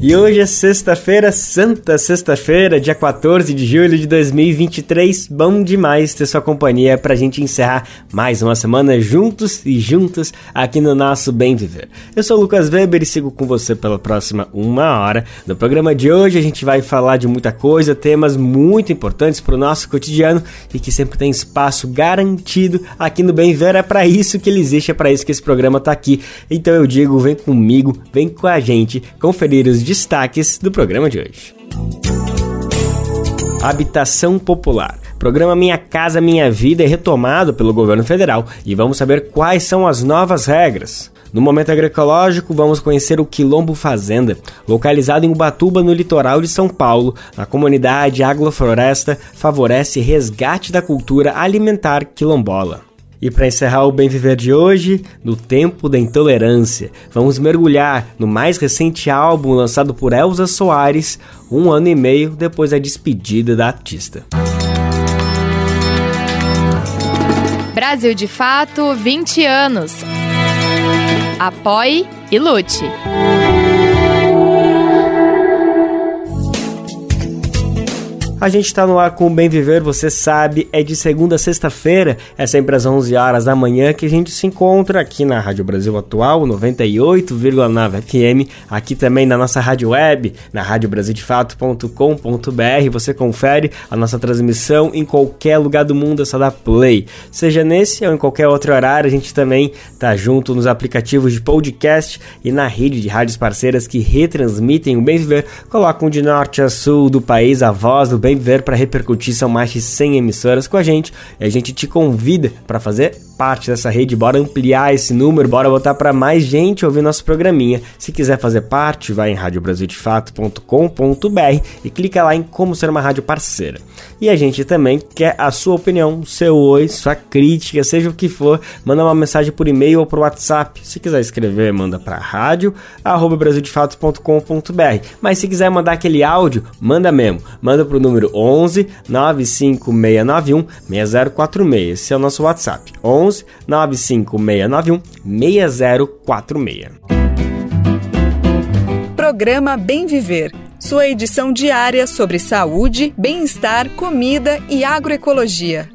E hoje é sexta-feira, santa sexta-feira, dia 14 de julho de 2023. Bom demais ter sua companhia pra gente encerrar mais uma semana juntos e juntas aqui no nosso Bem Viver. Eu sou o Lucas Weber e sigo com você pela próxima uma hora. No programa de hoje a gente vai falar de muita coisa, temas muito importantes pro nosso cotidiano e que sempre tem espaço garantido aqui no Bem Viver. É para isso que ele existe, é para isso que esse programa tá aqui. Então eu digo, vem comigo, vem com a gente conferir os destaques do programa de hoje. Habitação Popular. Programa Minha Casa Minha Vida é retomado pelo governo federal e vamos saber quais são as novas regras. No momento agroecológico, vamos conhecer o Quilombo Fazenda, localizado em Ubatuba, no litoral de São Paulo. A comunidade agrofloresta favorece resgate da cultura alimentar quilombola. E para encerrar o Bem Viver de hoje, no tempo da intolerância, vamos mergulhar no mais recente álbum lançado por Elza Soares, um ano e meio depois da despedida da artista. Brasil de Fato 20 anos. Apoie e lute. A gente está no ar com o Bem Viver, você sabe, é de segunda a sexta-feira, é sempre às 11 horas da manhã que a gente se encontra aqui na Rádio Brasil Atual, 98,9 FM, aqui também na nossa rádio web, na radiobrasildefato.com.br, você confere a nossa transmissão em qualquer lugar do mundo, é só dar play. Seja nesse ou em qualquer outro horário, a gente também tá junto nos aplicativos de podcast e na rede de rádios parceiras que retransmitem o Bem Viver, colocam de norte a sul do país a voz do Bem Viver para repercutir. São mais de 100 emissoras com a gente e a gente te convida para fazer parte dessa rede. Bora ampliar esse número, bora botar para mais gente ouvir nosso programinha. Se quiser fazer parte, vai em radiobrasildefato.com.br e clica lá em como ser uma rádio parceira. E a gente também quer a sua opinião, seu oi, sua crítica, seja o que for, manda uma mensagem por e-mail ou por WhatsApp. Se quiser escrever, manda para rádio@brasildefato.com.br. Mas se quiser mandar aquele áudio, manda mesmo. Manda pro número 11 95691 6046. Esse é o nosso WhatsApp. 11 95691 6046. Programa Bem Viver. Sua edição diária sobre saúde, bem-estar, comida e agroecologia.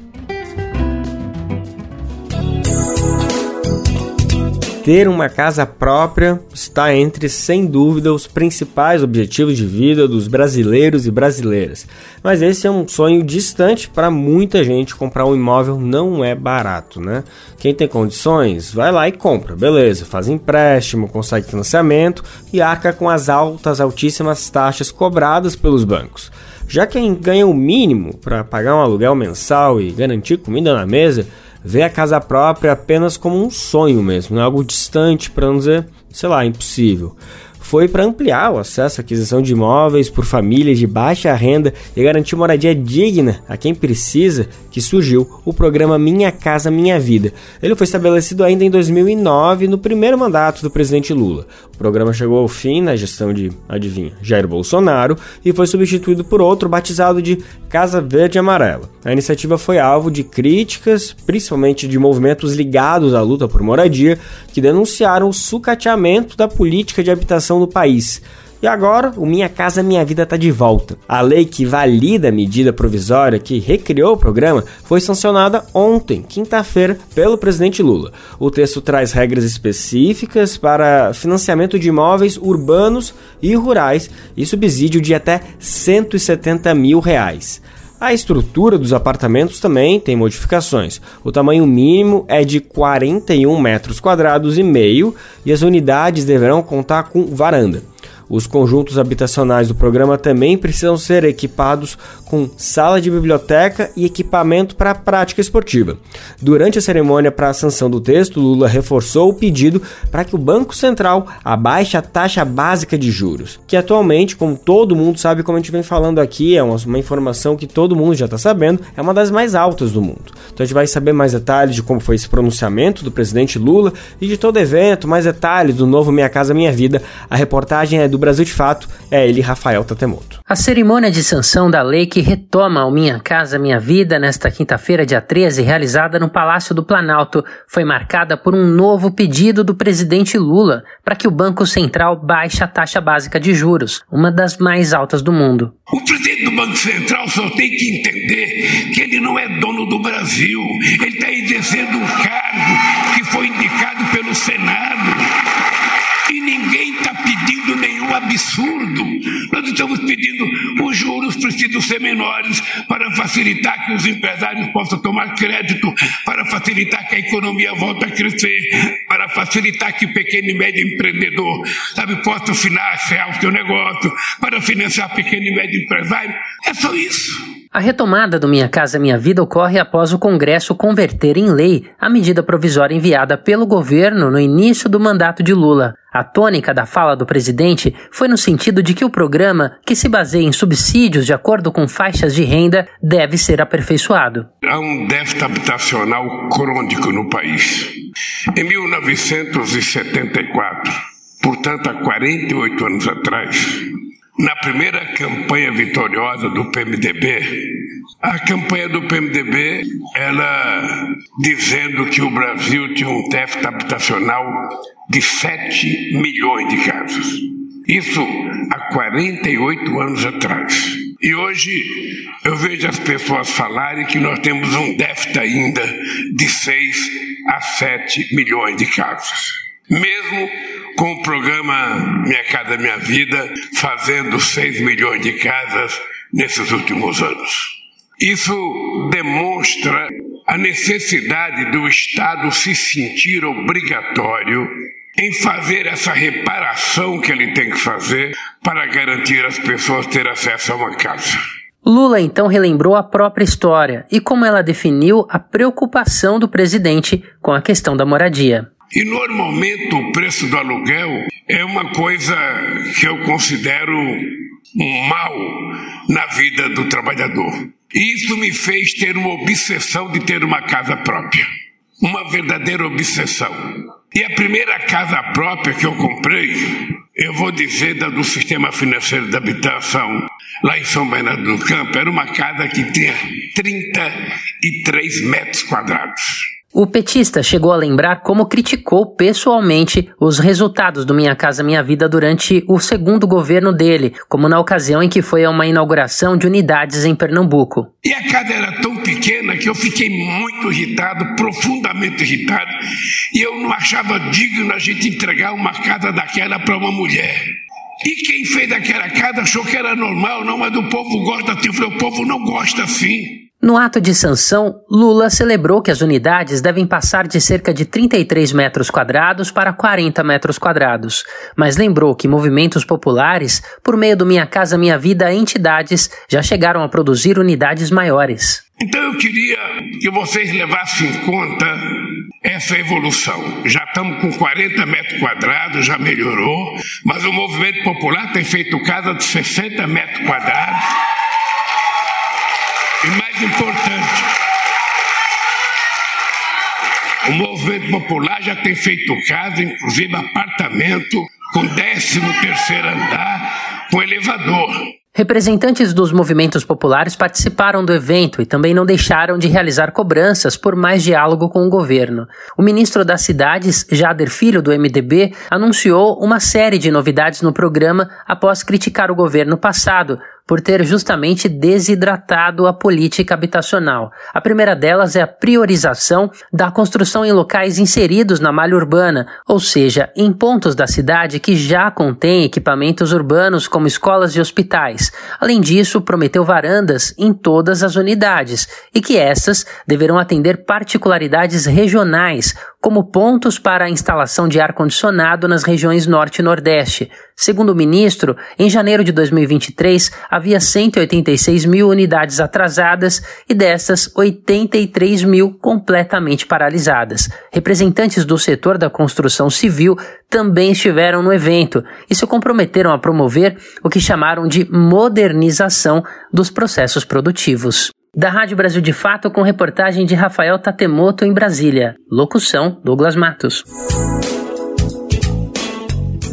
Ter uma casa própria está entre, sem dúvida, os principais objetivos de vida dos brasileiros e brasileiras. Mas esse é um sonho distante para muita gente. Comprar um imóvel não é barato, né? Quem tem condições, vai lá e compra, beleza, faz empréstimo, consegue financiamento e arca com as altas, altíssimas taxas cobradas pelos bancos. Já quem ganha o mínimo para pagar um aluguel mensal e garantir comida na mesa, vê a casa própria apenas como um sonho mesmo, né? algo distante, para não dizer, sei lá, impossível foi para ampliar o acesso à aquisição de imóveis por famílias de baixa renda e garantir moradia digna a quem precisa, que surgiu o programa Minha Casa Minha Vida. Ele foi estabelecido ainda em 2009, no primeiro mandato do presidente Lula. O programa chegou ao fim na gestão de, adivinha, Jair Bolsonaro e foi substituído por outro batizado de Casa Verde Amarela. A iniciativa foi alvo de críticas, principalmente de movimentos ligados à luta por moradia, que denunciaram o sucateamento da política de habitação do país. E agora, o Minha Casa Minha Vida está de volta. A lei que valida a medida provisória que recriou o programa foi sancionada ontem, quinta-feira, pelo presidente Lula. O texto traz regras específicas para financiamento de imóveis urbanos e rurais e subsídio de até 170 mil reais. A estrutura dos apartamentos também tem modificações. O tamanho mínimo é de 41 metros quadrados e meio e as unidades deverão contar com varanda. Os conjuntos habitacionais do programa também precisam ser equipados com sala de biblioteca e equipamento para a prática esportiva. Durante a cerimônia para a sanção do texto, Lula reforçou o pedido para que o Banco Central abaixe a taxa básica de juros, que atualmente, como todo mundo sabe, como a gente vem falando aqui, é uma, uma informação que todo mundo já está sabendo, é uma das mais altas do mundo. Então a gente vai saber mais detalhes de como foi esse pronunciamento do presidente Lula e de todo evento, mais detalhes do novo Minha Casa Minha Vida. A reportagem é do Brasil de Fato é ele, Rafael Tatemoto. A cerimônia de sanção da lei que retoma o Minha Casa Minha Vida nesta quinta-feira, dia 13, realizada no Palácio do Planalto, foi marcada por um novo pedido do presidente Lula para que o Banco Central baixe a taxa básica de juros, uma das mais altas do mundo. O presidente do Banco Central só tem que entender que ele não é dono do Brasil, ele está exercendo um cargo que foi indicado pelo Senado e ninguém está nenhum absurdo. Nós estamos pedindo os juros precisam ser menores para facilitar que os empresários possam tomar crédito, para facilitar que a economia volte a crescer, para facilitar que pequeno e médio empreendedor sabe, possa financiar o seu negócio, para financiar pequeno e médio empresário. É só isso. A retomada do Minha Casa Minha Vida ocorre após o Congresso converter em lei a medida provisória enviada pelo governo no início do mandato de Lula. A tônica da fala do presidente foi no sentido de que o programa, que se baseia em subsídios de acordo com faixas de renda, deve ser aperfeiçoado. Há um déficit habitacional crônico no país. Em 1974, portanto há 48 anos atrás, na primeira campanha vitoriosa do PMDB, a campanha do PMDB, ela dizendo que o Brasil tinha um déficit habitacional de 7 milhões de casas. Isso há 48 anos atrás. E hoje eu vejo as pessoas falarem que nós temos um déficit ainda de 6 a 7 milhões de casas. Mesmo com o programa Minha Casa Minha Vida, fazendo 6 milhões de casas nesses últimos anos. Isso demonstra a necessidade do Estado se sentir obrigatório em fazer essa reparação que ele tem que fazer para garantir às pessoas ter acesso a uma casa. Lula então relembrou a própria história e como ela definiu a preocupação do presidente com a questão da moradia. E normalmente o preço do aluguel é uma coisa que eu considero um mal na vida do trabalhador. E isso me fez ter uma obsessão de ter uma casa própria. Uma verdadeira obsessão. E a primeira casa própria que eu comprei, eu vou dizer da do Sistema Financeiro da Habitação, lá em São Bernardo do Campo, era uma casa que tinha 33 metros quadrados. O petista chegou a lembrar como criticou pessoalmente os resultados do Minha Casa Minha Vida durante o segundo governo dele, como na ocasião em que foi a uma inauguração de unidades em Pernambuco. E a casa era tão pequena que eu fiquei muito irritado, profundamente irritado, e eu não achava digno a gente entregar uma casa daquela para uma mulher. E quem fez aquela casa achou que era normal, não, mas o povo gosta assim. Eu falei, o povo não gosta assim. No ato de sanção, Lula celebrou que as unidades devem passar de cerca de 33 metros quadrados para 40 metros quadrados, mas lembrou que movimentos populares, por meio do Minha Casa Minha Vida, entidades já chegaram a produzir unidades maiores. Então eu queria que vocês levassem em conta essa evolução. Já estamos com 40 metros quadrados, já melhorou, mas o movimento popular tem feito casa de 60 metros quadrados. Mais importante, o movimento popular já tem feito casa, inclusive apartamento, com 13 terceiro andar, com elevador. Representantes dos movimentos populares participaram do evento e também não deixaram de realizar cobranças por mais diálogo com o governo. O ministro das Cidades, Jader Filho, do MDB, anunciou uma série de novidades no programa após criticar o governo passado por ter justamente desidratado a política habitacional. A primeira delas é a priorização da construção em locais inseridos na malha urbana, ou seja, em pontos da cidade que já contêm equipamentos urbanos como escolas e hospitais. Além disso, prometeu varandas em todas as unidades e que essas deverão atender particularidades regionais, como pontos para a instalação de ar-condicionado nas regiões Norte e Nordeste. Segundo o ministro, em janeiro de 2023 havia 186 mil unidades atrasadas e dessas 83 mil completamente paralisadas. Representantes do setor da construção civil também estiveram no evento e se comprometeram a promover o que chamaram de modernização dos processos produtivos. Da Rádio Brasil de Fato, com reportagem de Rafael Tatemoto em Brasília. Locução: Douglas Matos.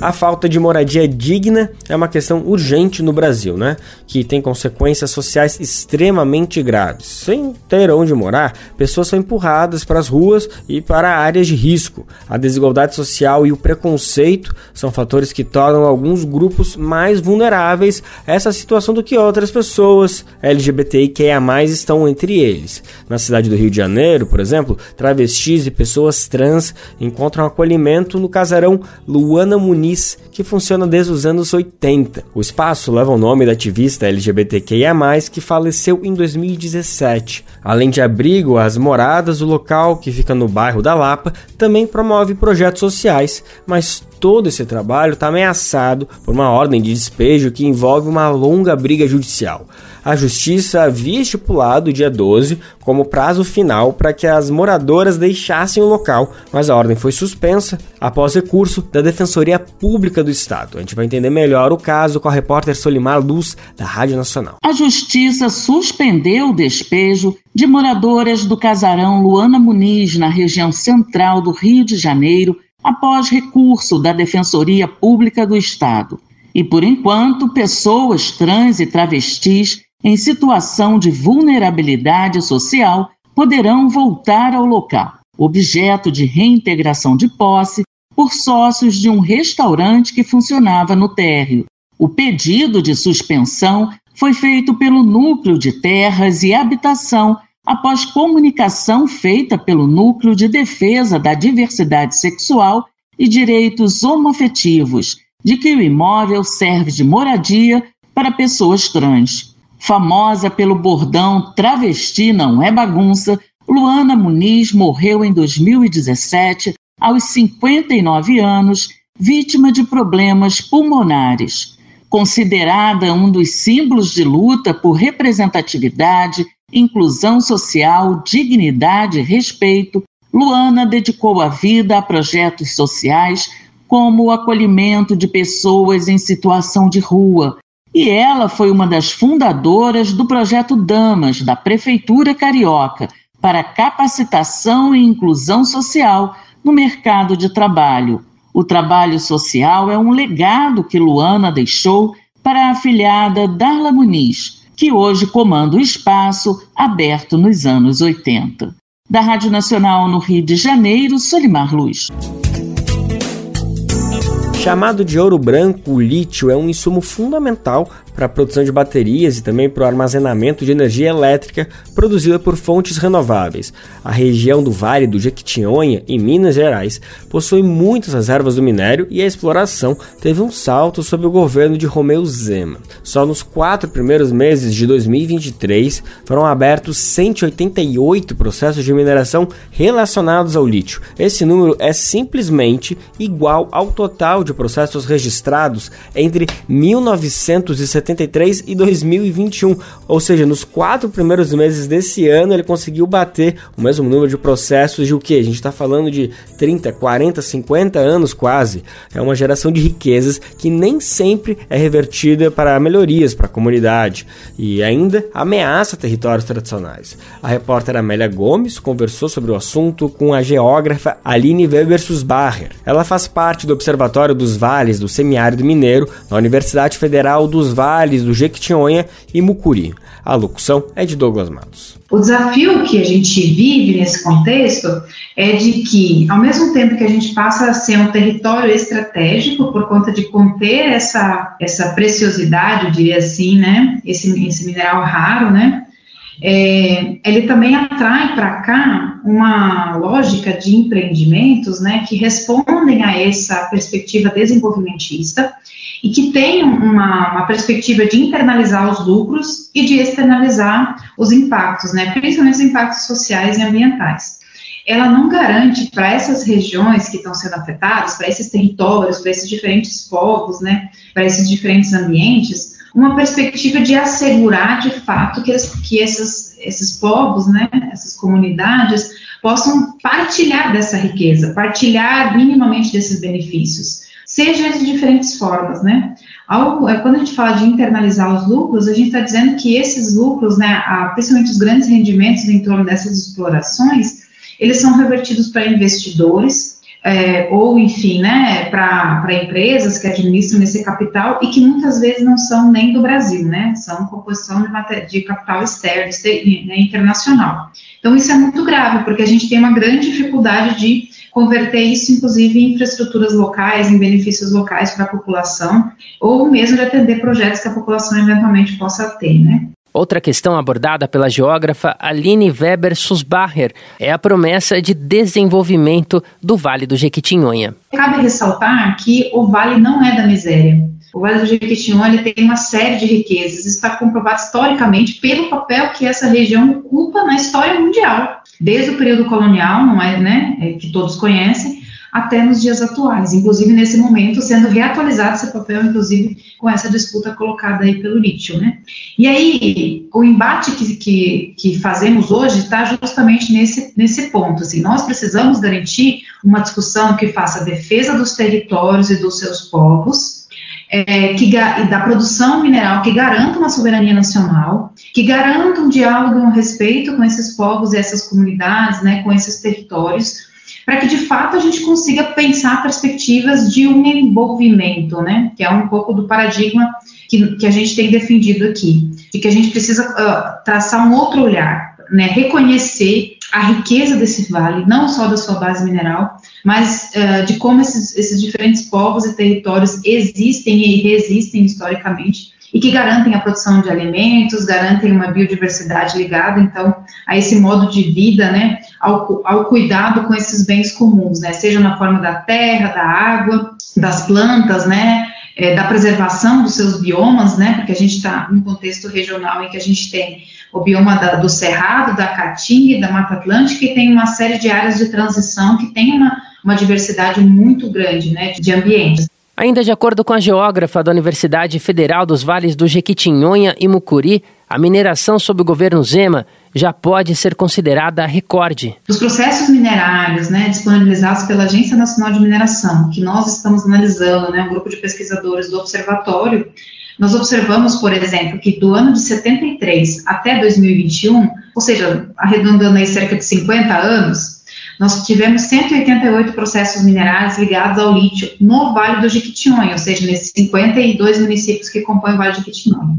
A falta de moradia digna é uma questão urgente no Brasil, né? Que tem consequências sociais extremamente graves. Sem ter onde morar, pessoas são empurradas para as ruas e para áreas de risco. A desigualdade social e o preconceito são fatores que tornam alguns grupos mais vulneráveis a essa situação do que outras pessoas LGBTIQIA+ estão entre eles. Na cidade do Rio de Janeiro, por exemplo, travestis e pessoas trans encontram acolhimento no casarão Luana Muniz, que funciona desde os anos 80. O espaço leva o nome da ativista LGBTQIA+, que faleceu em 2017. Além de abrigo às moradas, o local, que fica no bairro da Lapa, também promove projetos sociais, mas todo esse trabalho está ameaçado por uma ordem de despejo que envolve uma longa briga judicial a Justiça havia estipulado o dia 12 como prazo final para que as moradoras deixassem o local, mas a ordem foi suspensa após recurso da Defensoria Pública do Estado. A gente vai entender melhor o caso com a repórter Solimar Luz, da Rádio Nacional. A Justiça suspendeu o despejo de moradoras do casarão Luana Muniz, na região central do Rio de Janeiro, após recurso da Defensoria Pública do Estado. E, por enquanto, pessoas trans e travestis em situação de vulnerabilidade social poderão voltar ao local, objeto de reintegração de posse por sócios de um restaurante que funcionava no térreo. O pedido de suspensão foi feito pelo Núcleo de Terras e Habitação após comunicação feita pelo Núcleo de Defesa da Diversidade Sexual e Direitos Homofetivos, de que o imóvel serve de moradia para pessoas trans. Famosa pelo bordão Travesti não é bagunça, Luana Muniz morreu em 2017, aos 59 anos, vítima de problemas pulmonares. Considerada um dos símbolos de luta por representatividade, inclusão social, dignidade e respeito, Luana dedicou a vida a projetos sociais como o acolhimento de pessoas em situação de rua, e ela foi uma das fundadoras do projeto Damas, da Prefeitura Carioca, para capacitação e inclusão social no mercado de trabalho. O trabalho social é um legado que Luana deixou para a afilhada Darla Muniz, que hoje comanda o espaço aberto nos anos 80. Da Rádio Nacional no Rio de Janeiro, Solimar Luz. Chamado de ouro branco, o lítio é um insumo fundamental para a produção de baterias e também para o armazenamento de energia elétrica produzida por fontes renováveis. A região do Vale do Jequitinhonha, em Minas Gerais, possui muitas reservas do minério e a exploração teve um salto sob o governo de Romeu Zema. Só nos quatro primeiros meses de 2023 foram abertos 188 processos de mineração relacionados ao lítio. Esse número é simplesmente igual ao total de processos registrados entre 1970 1973 e 2021. Ou seja, nos quatro primeiros meses desse ano ele conseguiu bater o mesmo número de processos de o que? A gente está falando de 30, 40, 50 anos quase. É uma geração de riquezas que nem sempre é revertida para melhorias para a comunidade e ainda ameaça territórios tradicionais. A repórter Amélia Gomes conversou sobre o assunto com a geógrafa Aline Weber Susbacher. Ela faz parte do Observatório dos Vales do Semiárido Mineiro na Universidade Federal dos Vales Do Jequitinhonha e Mucuri. A locução é de Douglas Matos. O desafio que a gente vive nesse contexto é de que, ao mesmo tempo que a gente passa a ser um território estratégico por conta de conter essa, essa preciosidade, eu diria assim, né, esse, esse mineral raro, né, é, ele também atrai para cá uma lógica de empreendimentos né, que respondem a essa perspectiva desenvolvimentista e que tem uma, uma, perspectiva de internalizar os lucros e de externalizar os impactos, né, principalmente os impactos sociais e ambientais. Ela não garante para essas regiões que estão sendo afetadas, para esses territórios, para esses diferentes povos, né, para esses diferentes ambientes, uma perspectiva de assegurar de fato que, que esses, esses povos, né, essas comunidades, possam partilhar dessa riqueza, partilhar minimamente desses benefícios, seja de diferentes formas, né? Algo, é, quando a gente fala de internalizar os lucros, a gente está dizendo que esses lucros, né, principalmente os grandes rendimentos em torno dessas explorações, eles são revertidos para investidores, é, ou enfim, né, para empresas que administram esse capital e que muitas vezes não são nem do Brasil, né, são composição de, de capital externo, né, internacional. Então isso é muito grave, porque a gente tem uma grande dificuldade de converter isso, inclusive, em infraestruturas locais, em benefícios locais para a população, ou mesmo de atender projetos que a população eventualmente possa ter, né. Outra questão abordada pela geógrafa Aline Weber Susbacher é a promessa de desenvolvimento do Vale do Jequitinhonha. Cabe ressaltar que o vale não é da miséria. O Vale do Jequitinhonha tem uma série de riquezas. Está comprovado historicamente pelo papel que essa região ocupa na história mundial, desde o período colonial, não é, né, é, que todos conhecem, até nos dias atuais, inclusive nesse momento sendo reatualizado esse papel, inclusive com essa disputa colocada aí pelo lítio, né? E aí, o embate que, que, que fazemos hoje está justamente nesse, nesse ponto, assim, nós precisamos garantir uma discussão que faça defesa dos territórios e dos seus povos, é, que, da produção mineral que garanta uma soberania nacional, que garanta um diálogo e um respeito com esses povos e essas comunidades, né, com esses territórios, para que de fato a gente consiga pensar perspectivas de um envolvimento, né, que é um pouco do paradigma que, que a gente tem defendido aqui, de que a gente precisa uh, traçar um outro olhar, né, reconhecer a riqueza desse vale, não só da sua base mineral, mas uh, de como esses, esses diferentes povos e territórios existem e resistem historicamente e que garantem a produção de alimentos, garantem uma biodiversidade ligada, então, a esse modo de vida, né, ao, ao cuidado com esses bens comuns, né, seja na forma da terra, da água, das plantas, né, é, da preservação dos seus biomas, né, porque a gente está num contexto regional em que a gente tem o bioma da, do Cerrado, da Caatinga e da Mata Atlântica, e tem uma série de áreas de transição que tem uma, uma diversidade muito grande, né, de ambientes. Ainda de acordo com a geógrafa da Universidade Federal dos Vales do Jequitinhonha e Mucuri, a mineração sob o governo Zema já pode ser considerada recorde. Os processos minerários né, disponibilizados pela Agência Nacional de Mineração, que nós estamos analisando, né, um grupo de pesquisadores do observatório, nós observamos, por exemplo, que do ano de 73 até 2021, ou seja, arredondando aí cerca de 50 anos, nós tivemos 188 processos minerais ligados ao lítio no Vale do Jequitinhonha, ou seja, nesses 52 municípios que compõem o Vale do Jequitinhonha.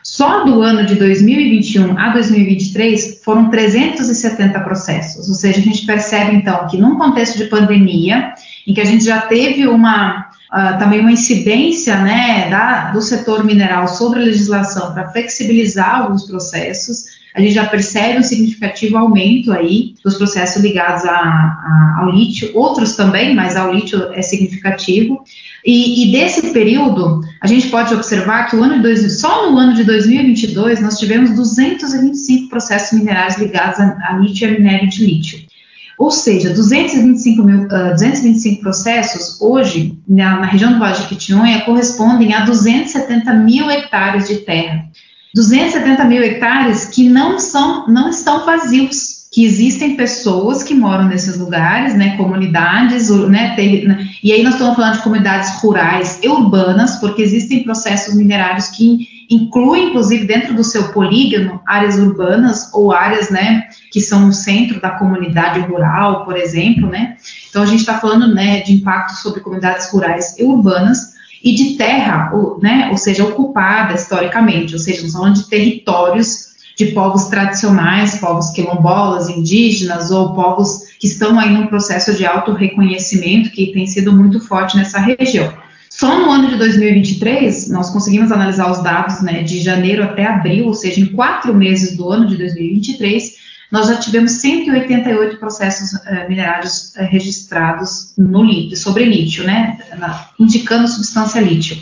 Só do ano de 2021 a 2023 foram 370 processos, ou seja, a gente percebe então que num contexto de pandemia, em que a gente já teve uma uh, também uma incidência né, da, do setor mineral sobre a legislação para flexibilizar alguns processos, a gente já percebe um significativo aumento aí dos processos ligados a, a, ao lítio, outros também, mas ao lítio é significativo. E, e, desse período, a gente pode observar que o ano de dois, só no ano de 2022 nós tivemos 225 processos minerais ligados a, a lítio e a minério de lítio. Ou seja, 225, mil, uh, ah, 225 processos hoje na, na região do Vale de Jequitinhonha correspondem a 270 mil hectares de terra. 270 mil hectares que não são, não estão vazios, que existem pessoas que moram nesses lugares, né, comunidades, né, ter, né, e aí nós estamos falando de comunidades rurais e urbanas, porque existem processos minerários que incluem, inclusive, dentro do seu polígono, áreas urbanas ou áreas, né, que são o centro da comunidade rural, por exemplo, né, então a gente está falando, né, de impacto sobre comunidades rurais e urbanas, e de terra, ou, né, ou seja, ocupada historicamente, ou seja, nós falando de territórios de povos tradicionais, povos quilombolas, indígenas ou povos que estão aí num processo de auto-reconhecimento que tem sido muito forte nessa região. Só no ano de 2023, nós conseguimos analisar os dados né, de janeiro até abril, ou seja, em quatro meses do ano de 2023, nós já tivemos 188 processos uh, minerários uh, registrados no lítio, sobre lítio, né, na, indicando substância lítio.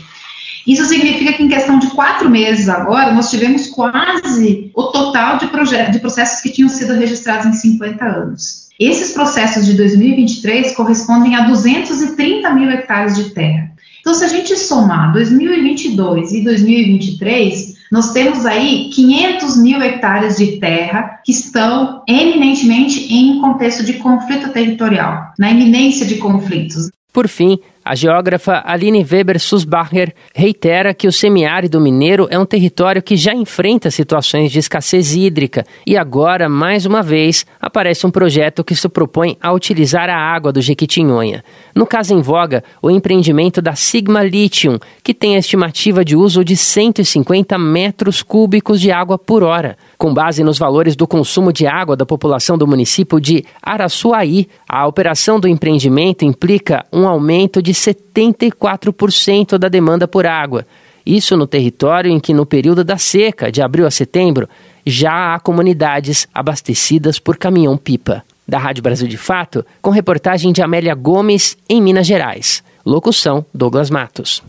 Isso significa que em questão de quatro meses agora, nós tivemos quase o total de, de processos que tinham sido registrados em 50 anos. Esses processos de 2023 correspondem a 230 mil hectares de terra. Então, se a gente somar 2022 e 2023, nós temos aí 500 mil hectares de terra que estão eminentemente em contexto de conflito territorial, na iminência de conflitos. Por fim, A geógrafa Aline Weber Susbacher reitera que o semiárido mineiro é um território que já enfrenta situações de escassez hídrica e agora, mais uma vez, aparece um projeto que se propõe a utilizar a água do Jequitinhonha. No caso em voga, o empreendimento da Sigma Lithium, que tem a estimativa de uso de 150 metros cúbicos de água por hora. Com base nos valores do consumo de água da população do município de Araçuaí, a operação do empreendimento implica um aumento de 74% da demanda por água. Isso no território em que, no período da seca, de abril a setembro, já há comunidades abastecidas por caminhão-pipa. Da Rádio Brasil de Fato, com reportagem de Amélia Gomes, em Minas Gerais. Locução: Douglas Matos.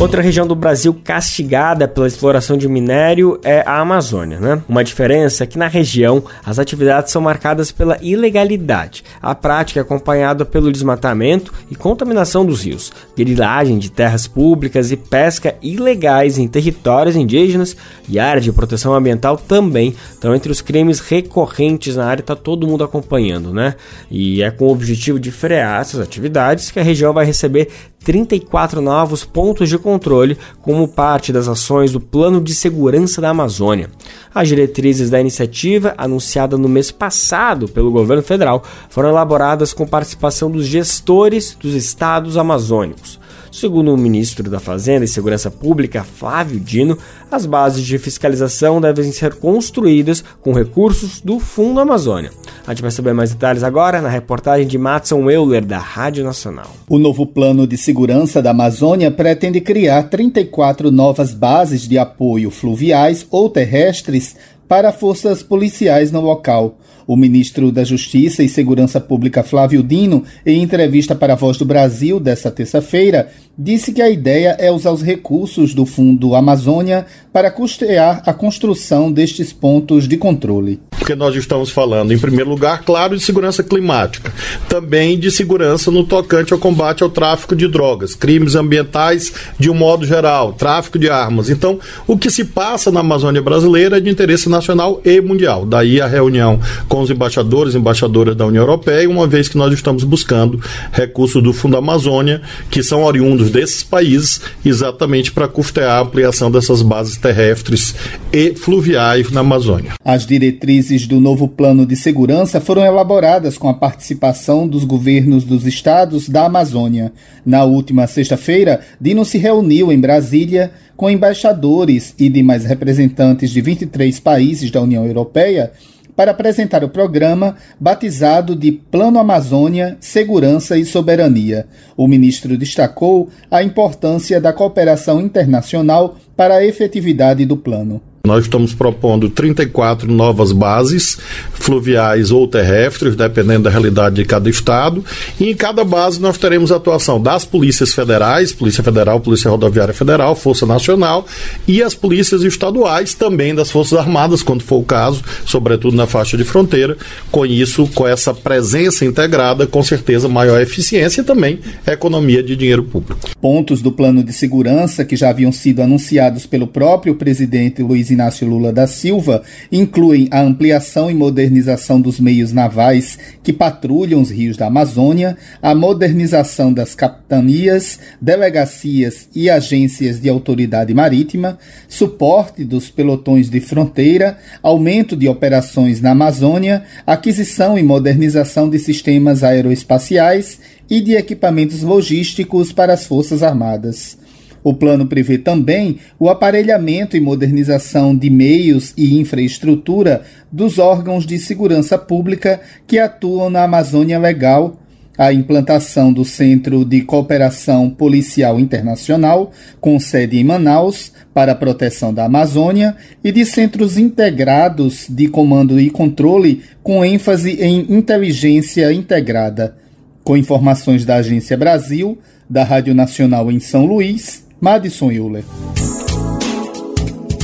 Outra região do Brasil castigada pela exploração de minério é a Amazônia, né? Uma diferença é que na região as atividades são marcadas pela ilegalidade. A prática é acompanhada pelo desmatamento e contaminação dos rios, grilagem de terras públicas e pesca ilegais em territórios indígenas e área de proteção ambiental também estão entre os crimes recorrentes na área, tá todo mundo acompanhando, né? E é com o objetivo de frear essas atividades que a região vai receber 34 novos pontos de controle como parte das ações do Plano de Segurança da Amazônia. As diretrizes da iniciativa, anunciada no mês passado pelo governo federal, foram elaboradas com participação dos gestores dos estados amazônicos. Segundo o ministro da Fazenda e Segurança Pública, Flávio Dino, as bases de fiscalização devem ser construídas com recursos do Fundo Amazônia. A gente vai saber mais detalhes agora na reportagem de Matson Euler, da Rádio Nacional. O novo plano de segurança da Amazônia pretende criar 34 novas bases de apoio fluviais ou terrestres para forças policiais no local. O ministro da Justiça e Segurança Pública Flávio Dino, em entrevista para a Voz do Brasil desta terça-feira, disse que a ideia é usar os recursos do Fundo Amazônia para custear a construção destes pontos de controle. Porque nós estamos falando, em primeiro lugar, claro, de segurança climática, também de segurança no tocante ao combate ao tráfico de drogas, crimes ambientais de um modo geral, tráfico de armas. Então, o que se passa na Amazônia brasileira é de interesse nacional e mundial. Daí a reunião com os embaixadores e embaixadoras da União Europeia, uma vez que nós estamos buscando recursos do Fundo Amazônia, que são oriundos desses países, exatamente para custear a ampliação dessas bases terrestres e fluviais na Amazônia. As diretrizes do novo plano de segurança foram elaboradas com a participação dos governos dos estados da Amazônia. Na última sexta-feira, Dino se reuniu em Brasília com embaixadores e demais representantes de 23 países da União Europeia para apresentar o programa batizado de Plano Amazônia, Segurança e Soberania. O ministro destacou a importância da cooperação internacional para a efetividade do plano. Nós estamos propondo 34 novas bases fluviais ou terrestres, dependendo da realidade de cada estado. E em cada base nós teremos atuação das polícias federais, Polícia Federal, Polícia Rodoviária Federal, Força Nacional e as polícias estaduais, também das Forças Armadas, quando for o caso, sobretudo na faixa de fronteira. Com isso, com essa presença integrada, com certeza maior eficiência e também economia de dinheiro público. Pontos do plano de segurança que já haviam sido anunciados pelo próprio presidente Luiz Inácio Lula da Silva incluem a ampliação e modernização dos meios navais que patrulham os rios da Amazônia, a modernização das capitanias, delegacias e agências de autoridade marítima, suporte dos pelotões de fronteira, aumento de operações na Amazônia, aquisição e modernização de sistemas aeroespaciais e de equipamentos logísticos para as Forças Armadas. O plano prevê também o aparelhamento e modernização de meios e infraestrutura dos órgãos de segurança pública que atuam na Amazônia Legal, a implantação do Centro de Cooperação Policial Internacional, com sede em Manaus, para a proteção da Amazônia, e de centros integrados de comando e controle, com ênfase em inteligência integrada. Com informações da Agência Brasil, da Rádio Nacional em São Luís, Madison Euler.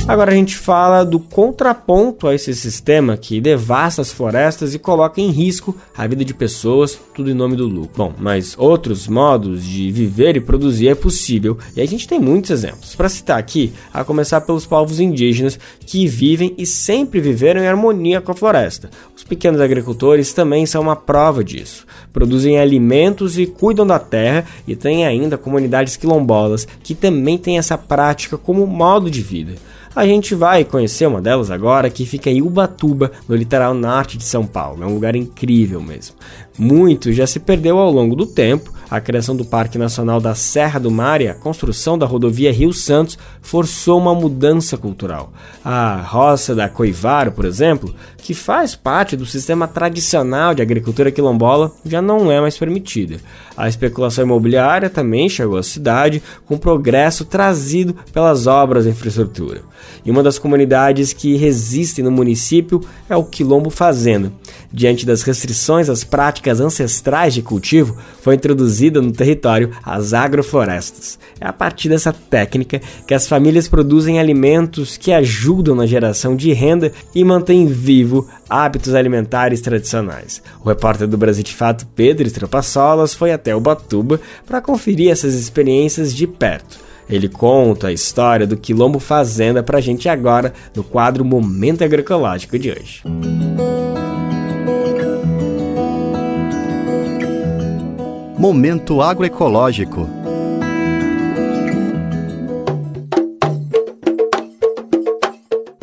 Agora a gente fala do contraponto a esse sistema que devasta as florestas e coloca em risco a vida de pessoas, tudo em nome do lucro. Bom, mas outros modos de viver e produzir é possível e a gente tem muitos exemplos. Para citar aqui, a começar pelos povos indígenas que vivem e sempre viveram em harmonia com a floresta. Os pequenos agricultores também são uma prova disso. Produzem alimentos e cuidam da terra e tem ainda comunidades quilombolas que também têm essa prática como modo de vida. A gente vai conhecer uma delas agora que fica em Ubatuba, no litoral norte de São Paulo. É um lugar incrível mesmo. Muito já se perdeu ao longo do tempo. A criação do Parque Nacional da Serra do Mar e a construção da rodovia Rio Santos forçou uma mudança cultural. A roça da Coivaro, por exemplo, que faz parte do sistema tradicional de agricultura quilombola, já não é mais permitida. A especulação imobiliária também chegou à cidade, com progresso trazido pelas obras de infraestrutura. E uma das comunidades que resistem no município é o Quilombo Fazenda. Diante das restrições às práticas ancestrais de cultivo, foi introduzida no território as agroflorestas. É a partir dessa técnica que as famílias produzem alimentos que ajudam na geração de renda e mantêm vivo hábitos alimentares tradicionais. O repórter do Brasil de Fato, Pedro Estropassolas, foi até Ubatuba para conferir essas experiências de perto. Ele conta a história do Quilombo Fazenda pra gente agora no quadro Momento Agroecológico de hoje. Momento Agroecológico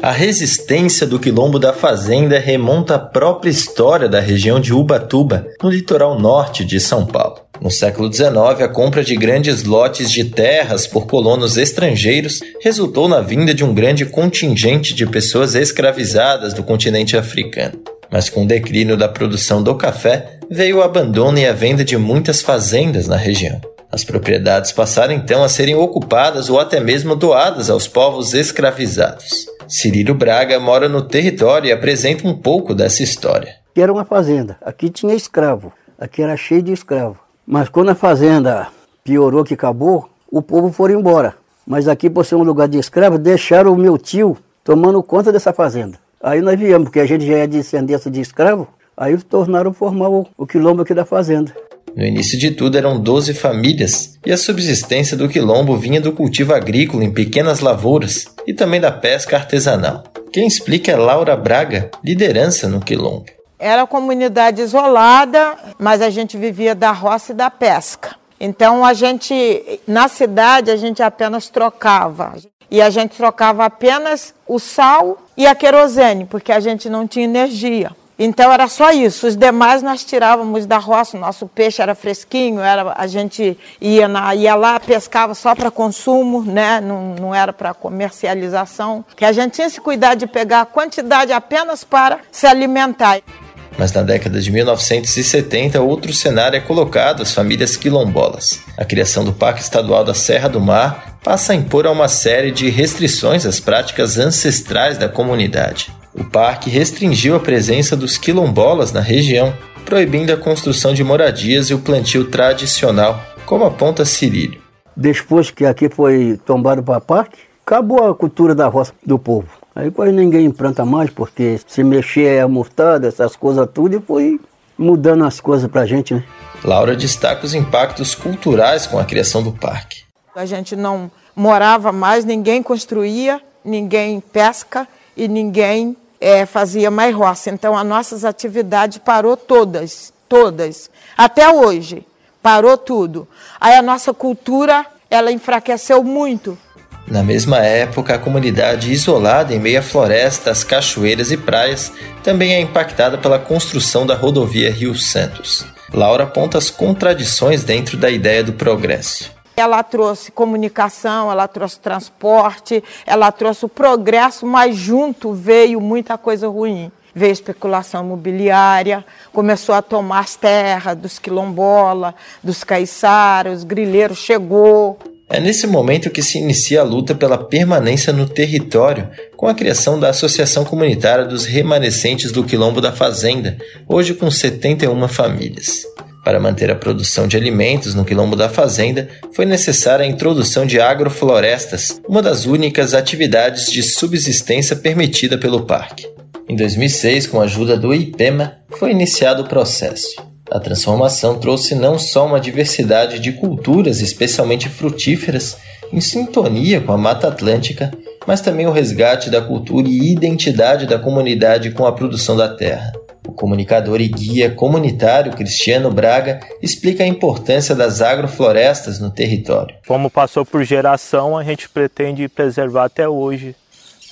A resistência do quilombo da fazenda remonta à própria história da região de Ubatuba, no litoral norte de São Paulo. No século XIX, a compra de grandes lotes de terras por colonos estrangeiros resultou na vinda de um grande contingente de pessoas escravizadas do continente africano. Mas com o declínio da produção do café, veio o abandono e a venda de muitas fazendas na região. As propriedades passaram então a serem ocupadas ou até mesmo doadas aos povos escravizados. Cirilo Braga mora no território e apresenta um pouco dessa história. Aqui era uma fazenda, aqui tinha escravo, aqui era cheio de escravo. Mas quando a fazenda piorou, que acabou, o povo foi embora. Mas aqui, por ser um lugar de escravo, deixaram o meu tio tomando conta dessa fazenda. Aí nós viemos, porque a gente já é descendência de escravo, aí tornaram formar o, o quilombo aqui da fazenda. No início de tudo eram 12 famílias, e a subsistência do quilombo vinha do cultivo agrícola em pequenas lavouras e também da pesca artesanal. Quem explica é Laura Braga, liderança no quilombo. Era comunidade isolada, mas a gente vivia da roça e da pesca. Então a gente, na cidade, a gente apenas trocava. E a gente trocava apenas o sal e a querosene, porque a gente não tinha energia. Então era só isso. Os demais nós tirávamos da roça, nosso peixe era fresquinho, era, a gente ia, na, ia lá, pescava só para consumo, né? não, não era para comercialização. Que a gente tinha que cuidar de pegar a quantidade apenas para se alimentar. Mas na década de 1970, outro cenário é colocado às famílias quilombolas. A criação do Parque Estadual da Serra do Mar passa a impor uma série de restrições às práticas ancestrais da comunidade. O parque restringiu a presença dos quilombolas na região, proibindo a construção de moradias e o plantio tradicional, como aponta Cirílio. Depois que aqui foi tombado para parque, acabou a cultura da roça do povo. Aí quase ninguém planta mais, porque se mexer é murtada, essas coisas tudo, e foi mudando as coisas para a gente, né? Laura destaca os impactos culturais com a criação do parque. A gente não morava mais, ninguém construía, ninguém pesca e ninguém é, fazia mais roça. Então, as nossas atividades parou todas, todas. Até hoje, parou tudo. Aí a nossa cultura, ela enfraqueceu muito. Na mesma época, a comunidade isolada em meio à floresta, as cachoeiras e praias também é impactada pela construção da rodovia Rio Santos. Laura aponta as contradições dentro da ideia do progresso. Ela trouxe comunicação, ela trouxe transporte, ela trouxe o progresso, mas junto veio muita coisa ruim. Veio especulação imobiliária, começou a tomar as terras dos quilombola, dos caiçaras, os grileiros chegou. É nesse momento que se inicia a luta pela permanência no território, com a criação da Associação Comunitária dos Remanescentes do Quilombo da Fazenda, hoje com 71 famílias. Para manter a produção de alimentos no quilombo da fazenda, foi necessária a introdução de agroflorestas, uma das únicas atividades de subsistência permitida pelo parque. Em 2006, com a ajuda do IPEMA, foi iniciado o processo. A transformação trouxe não só uma diversidade de culturas, especialmente frutíferas, em sintonia com a Mata Atlântica, mas também o resgate da cultura e identidade da comunidade com a produção da terra. O comunicador e guia comunitário Cristiano Braga explica a importância das agroflorestas no território. Como passou por geração, a gente pretende preservar até hoje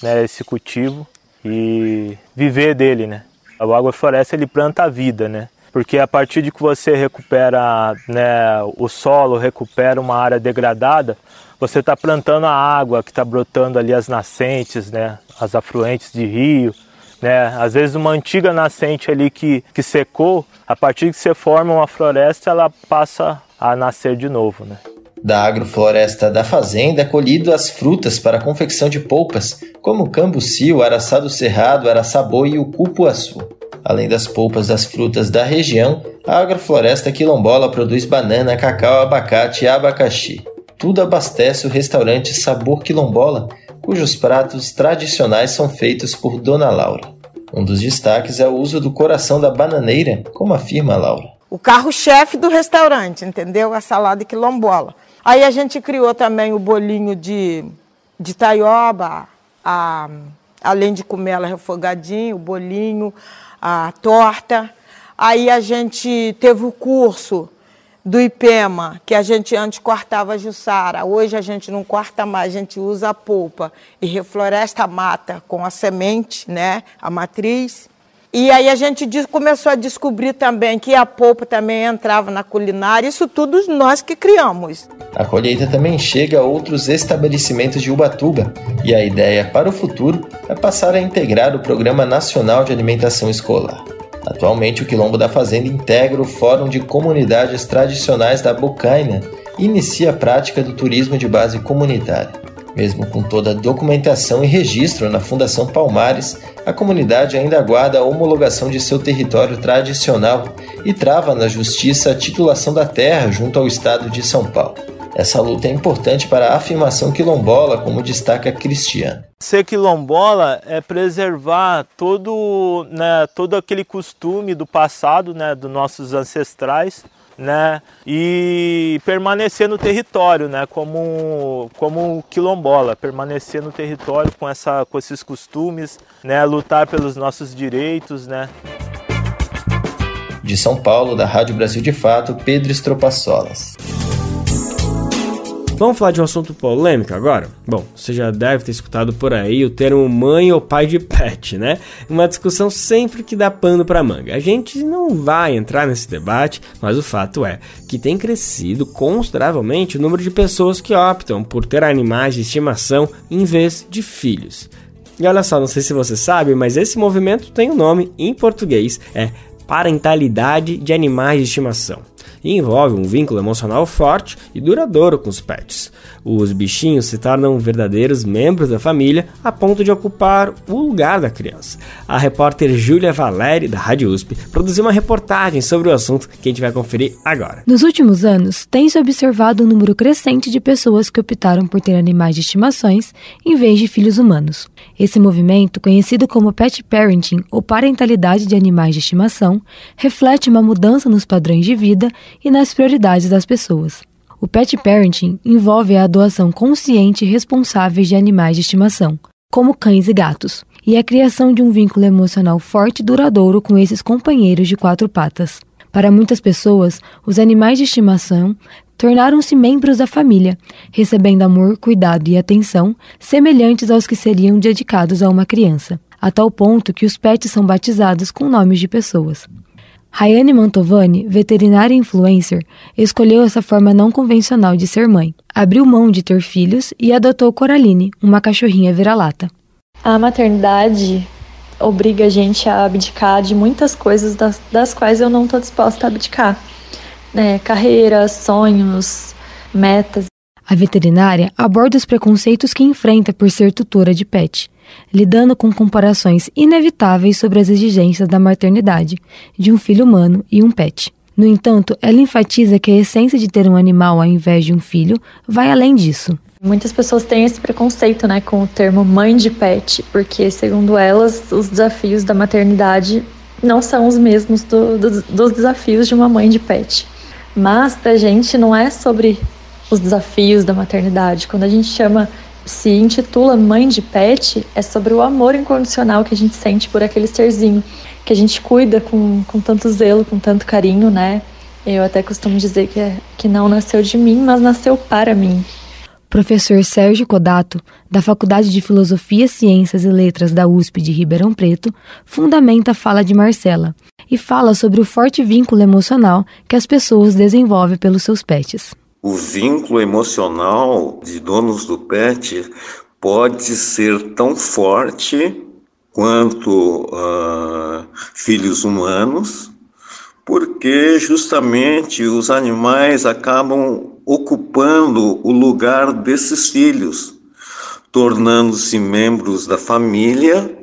né, esse cultivo e viver dele, né? O agrofloresta ele planta a vida, né? Porque a partir de que você recupera né, o solo, recupera uma área degradada, você está plantando a água que está brotando ali as nascentes, né, as afluentes de rio, né? Às vezes uma antiga nascente ali que, que secou, a partir que você forma uma floresta, ela passa a nascer de novo, né? Da agrofloresta da fazenda é colhido as frutas para a confecção de polpas, como cambuci, o araçá do cerrado, araçaboi e o cupuaçu. Além das polpas das frutas da região, a agrofloresta quilombola produz banana, cacau, abacate e abacaxi. Tudo abastece o restaurante Sabor Quilombola, cujos pratos tradicionais são feitos por Dona Laura. Um dos destaques é o uso do coração da bananeira, como afirma Laura. O carro-chefe do restaurante, entendeu? A salada quilombola. Aí a gente criou também o bolinho de, de taioba, a, além de comer ela refogadinho, o bolinho, a torta. Aí a gente teve o curso do IPEMA, que a gente antes cortava a jussara, hoje a gente não corta mais, a gente usa a polpa e refloresta a mata com a semente, né, a matriz. E aí a gente começou a descobrir também que a polpa também entrava na culinária, isso tudo nós que criamos. A colheita também chega a outros estabelecimentos de Ubatuba, e a ideia para o futuro é passar a integrar o Programa Nacional de Alimentação Escolar. Atualmente, o Quilombo da Fazenda integra o Fórum de Comunidades Tradicionais da Bocaina e inicia a prática do turismo de base comunitária. Mesmo com toda a documentação e registro na Fundação Palmares, a comunidade ainda aguarda a homologação de seu território tradicional e trava na justiça a titulação da terra junto ao estado de São Paulo. Essa luta é importante para a afirmação quilombola, como destaca Cristiano. Ser quilombola é preservar todo, né, todo aquele costume do passado, né, dos nossos ancestrais, né, e permanecer no território, né, como, como quilombola, permanecer no território com, essa, com esses costumes, né, lutar pelos nossos direitos, né. De São Paulo, da Rádio Brasil de Fato, Pedro Estropaçolas. Vamos falar de um assunto polêmico agora? Bom, você já deve ter escutado por aí o termo mãe ou pai de pet, né? Uma discussão sempre que dá pano para manga. A gente não vai entrar nesse debate, mas o fato é que tem crescido consideravelmente o número de pessoas que optam por ter animais de estimação em vez de filhos. E olha só, não sei se você sabe, mas esse movimento tem um nome em português, é parentalidade de animais de estimação e envolve um vínculo emocional forte e duradouro com os pets. Os bichinhos se tornam verdadeiros membros da família a ponto de ocupar o lugar da criança. A repórter Júlia Valeri, da Rádio USP, produziu uma reportagem sobre o assunto que a gente vai conferir agora. Nos últimos anos, tem-se observado um número crescente de pessoas que optaram por ter animais de estimações em vez de filhos humanos. Esse movimento, conhecido como pet parenting ou parentalidade de animais de estimação, reflete uma mudança nos padrões de vida e nas prioridades das pessoas. O pet parenting envolve a doação consciente e responsável de animais de estimação, como cães e gatos, e a criação de um vínculo emocional forte e duradouro com esses companheiros de quatro patas. Para muitas pessoas, os animais de estimação tornaram-se membros da família, recebendo amor, cuidado e atenção semelhantes aos que seriam dedicados a uma criança, a tal ponto que os pets são batizados com nomes de pessoas. Rayane Mantovani, veterinária influencer, escolheu essa forma não convencional de ser mãe. Abriu mão de ter filhos e adotou Coraline, uma cachorrinha vira-lata. A maternidade obriga a gente a abdicar de muitas coisas das, das quais eu não estou disposta a abdicar. Né? Carreira, sonhos, metas. A veterinária aborda os preconceitos que enfrenta por ser tutora de pet lidando com comparações inevitáveis sobre as exigências da maternidade de um filho humano e um pet. No entanto, ela enfatiza que a essência de ter um animal ao invés de um filho vai além disso. Muitas pessoas têm esse preconceito né, com o termo mãe de pet, porque, segundo elas, os desafios da maternidade não são os mesmos do, do, dos desafios de uma mãe de pet. Mas, pra gente, não é sobre os desafios da maternidade. Quando a gente chama, se intitula mãe de pet, é sobre o amor incondicional que a gente sente por aquele serzinho, que a gente cuida com, com tanto zelo, com tanto carinho, né? Eu até costumo dizer que, é, que não nasceu de mim, mas nasceu para mim. Professor Sérgio Codato, da Faculdade de Filosofia, Ciências e Letras da USP de Ribeirão Preto, fundamenta a fala de Marcela e fala sobre o forte vínculo emocional que as pessoas desenvolvem pelos seus pets. O vínculo emocional de donos do pet pode ser tão forte quanto uh, filhos humanos, porque justamente os animais acabam ocupando o lugar desses filhos, tornando-se membros da família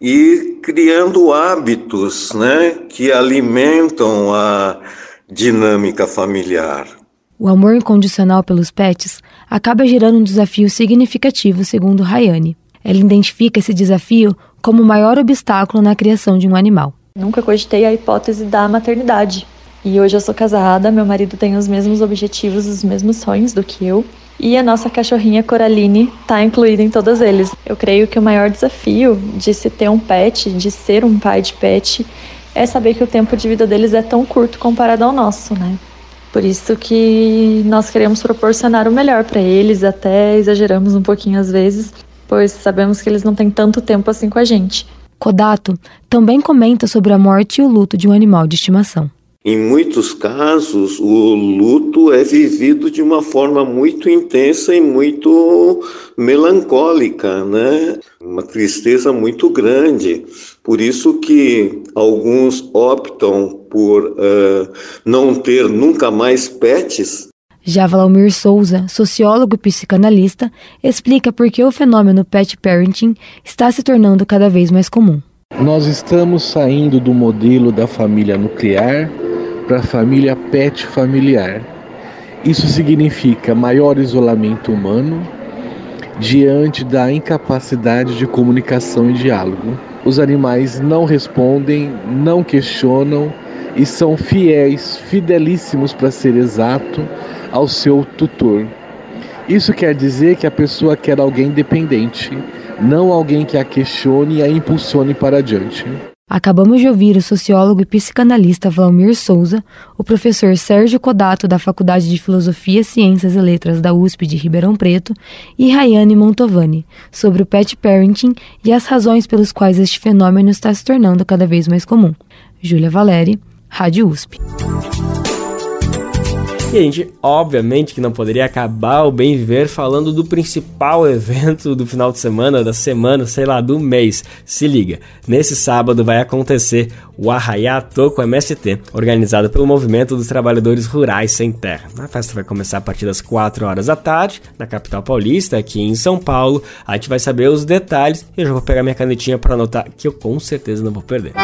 e criando hábitos né, que alimentam a dinâmica familiar. O amor incondicional pelos pets acaba gerando um desafio significativo, segundo Rayane. Ela identifica esse desafio como o maior obstáculo na criação de um animal. Nunca cogitei a hipótese da maternidade, e hoje eu sou casada, meu marido tem os mesmos objetivos, os mesmos sonhos do que eu. E a nossa cachorrinha Coraline está incluída em todos eles. Eu creio que o maior desafio de se ter um pet, de ser um pai de pet, é saber que o tempo de vida deles é tão curto comparado ao nosso, né? Por isso que nós queremos proporcionar o melhor para eles, até exageramos um pouquinho às vezes, pois sabemos que eles não têm tanto tempo assim com a gente. Kodato também comenta sobre a morte e o luto de um animal de estimação. Em muitos casos, o luto é vivido de uma forma muito intensa e muito melancólica, né? Uma tristeza muito grande. Por isso que alguns optam por uh, não ter nunca mais pets. Já Valmir Souza, sociólogo e psicanalista, explica por que o fenômeno pet parenting está se tornando cada vez mais comum. Nós estamos saindo do modelo da família nuclear para a família pet familiar. Isso significa maior isolamento humano diante da incapacidade de comunicação e diálogo. Os animais não respondem, não questionam e são fiéis, fidelíssimos para ser exato, ao seu tutor. Isso quer dizer que a pessoa quer alguém dependente, não alguém que a questione e a impulsione para adiante. Acabamos de ouvir o sociólogo e psicanalista Valmir Souza, o professor Sérgio Codato, da Faculdade de Filosofia, Ciências e Letras da USP de Ribeirão Preto, e Rayane Montovani, sobre o pet parenting e as razões pelas quais este fenômeno está se tornando cada vez mais comum. Júlia Valeri, Rádio USP. E a gente, obviamente, que não poderia acabar o Bem Viver falando do principal evento do final de semana, da semana, sei lá, do mês. Se liga, nesse sábado vai acontecer o Arraiá Toco MST, organizado pelo Movimento dos Trabalhadores Rurais Sem Terra. A festa vai começar a partir das 4 horas da tarde, na capital paulista, aqui em São Paulo. A gente vai saber os detalhes e eu já vou pegar minha canetinha para anotar, que eu com certeza não vou perder.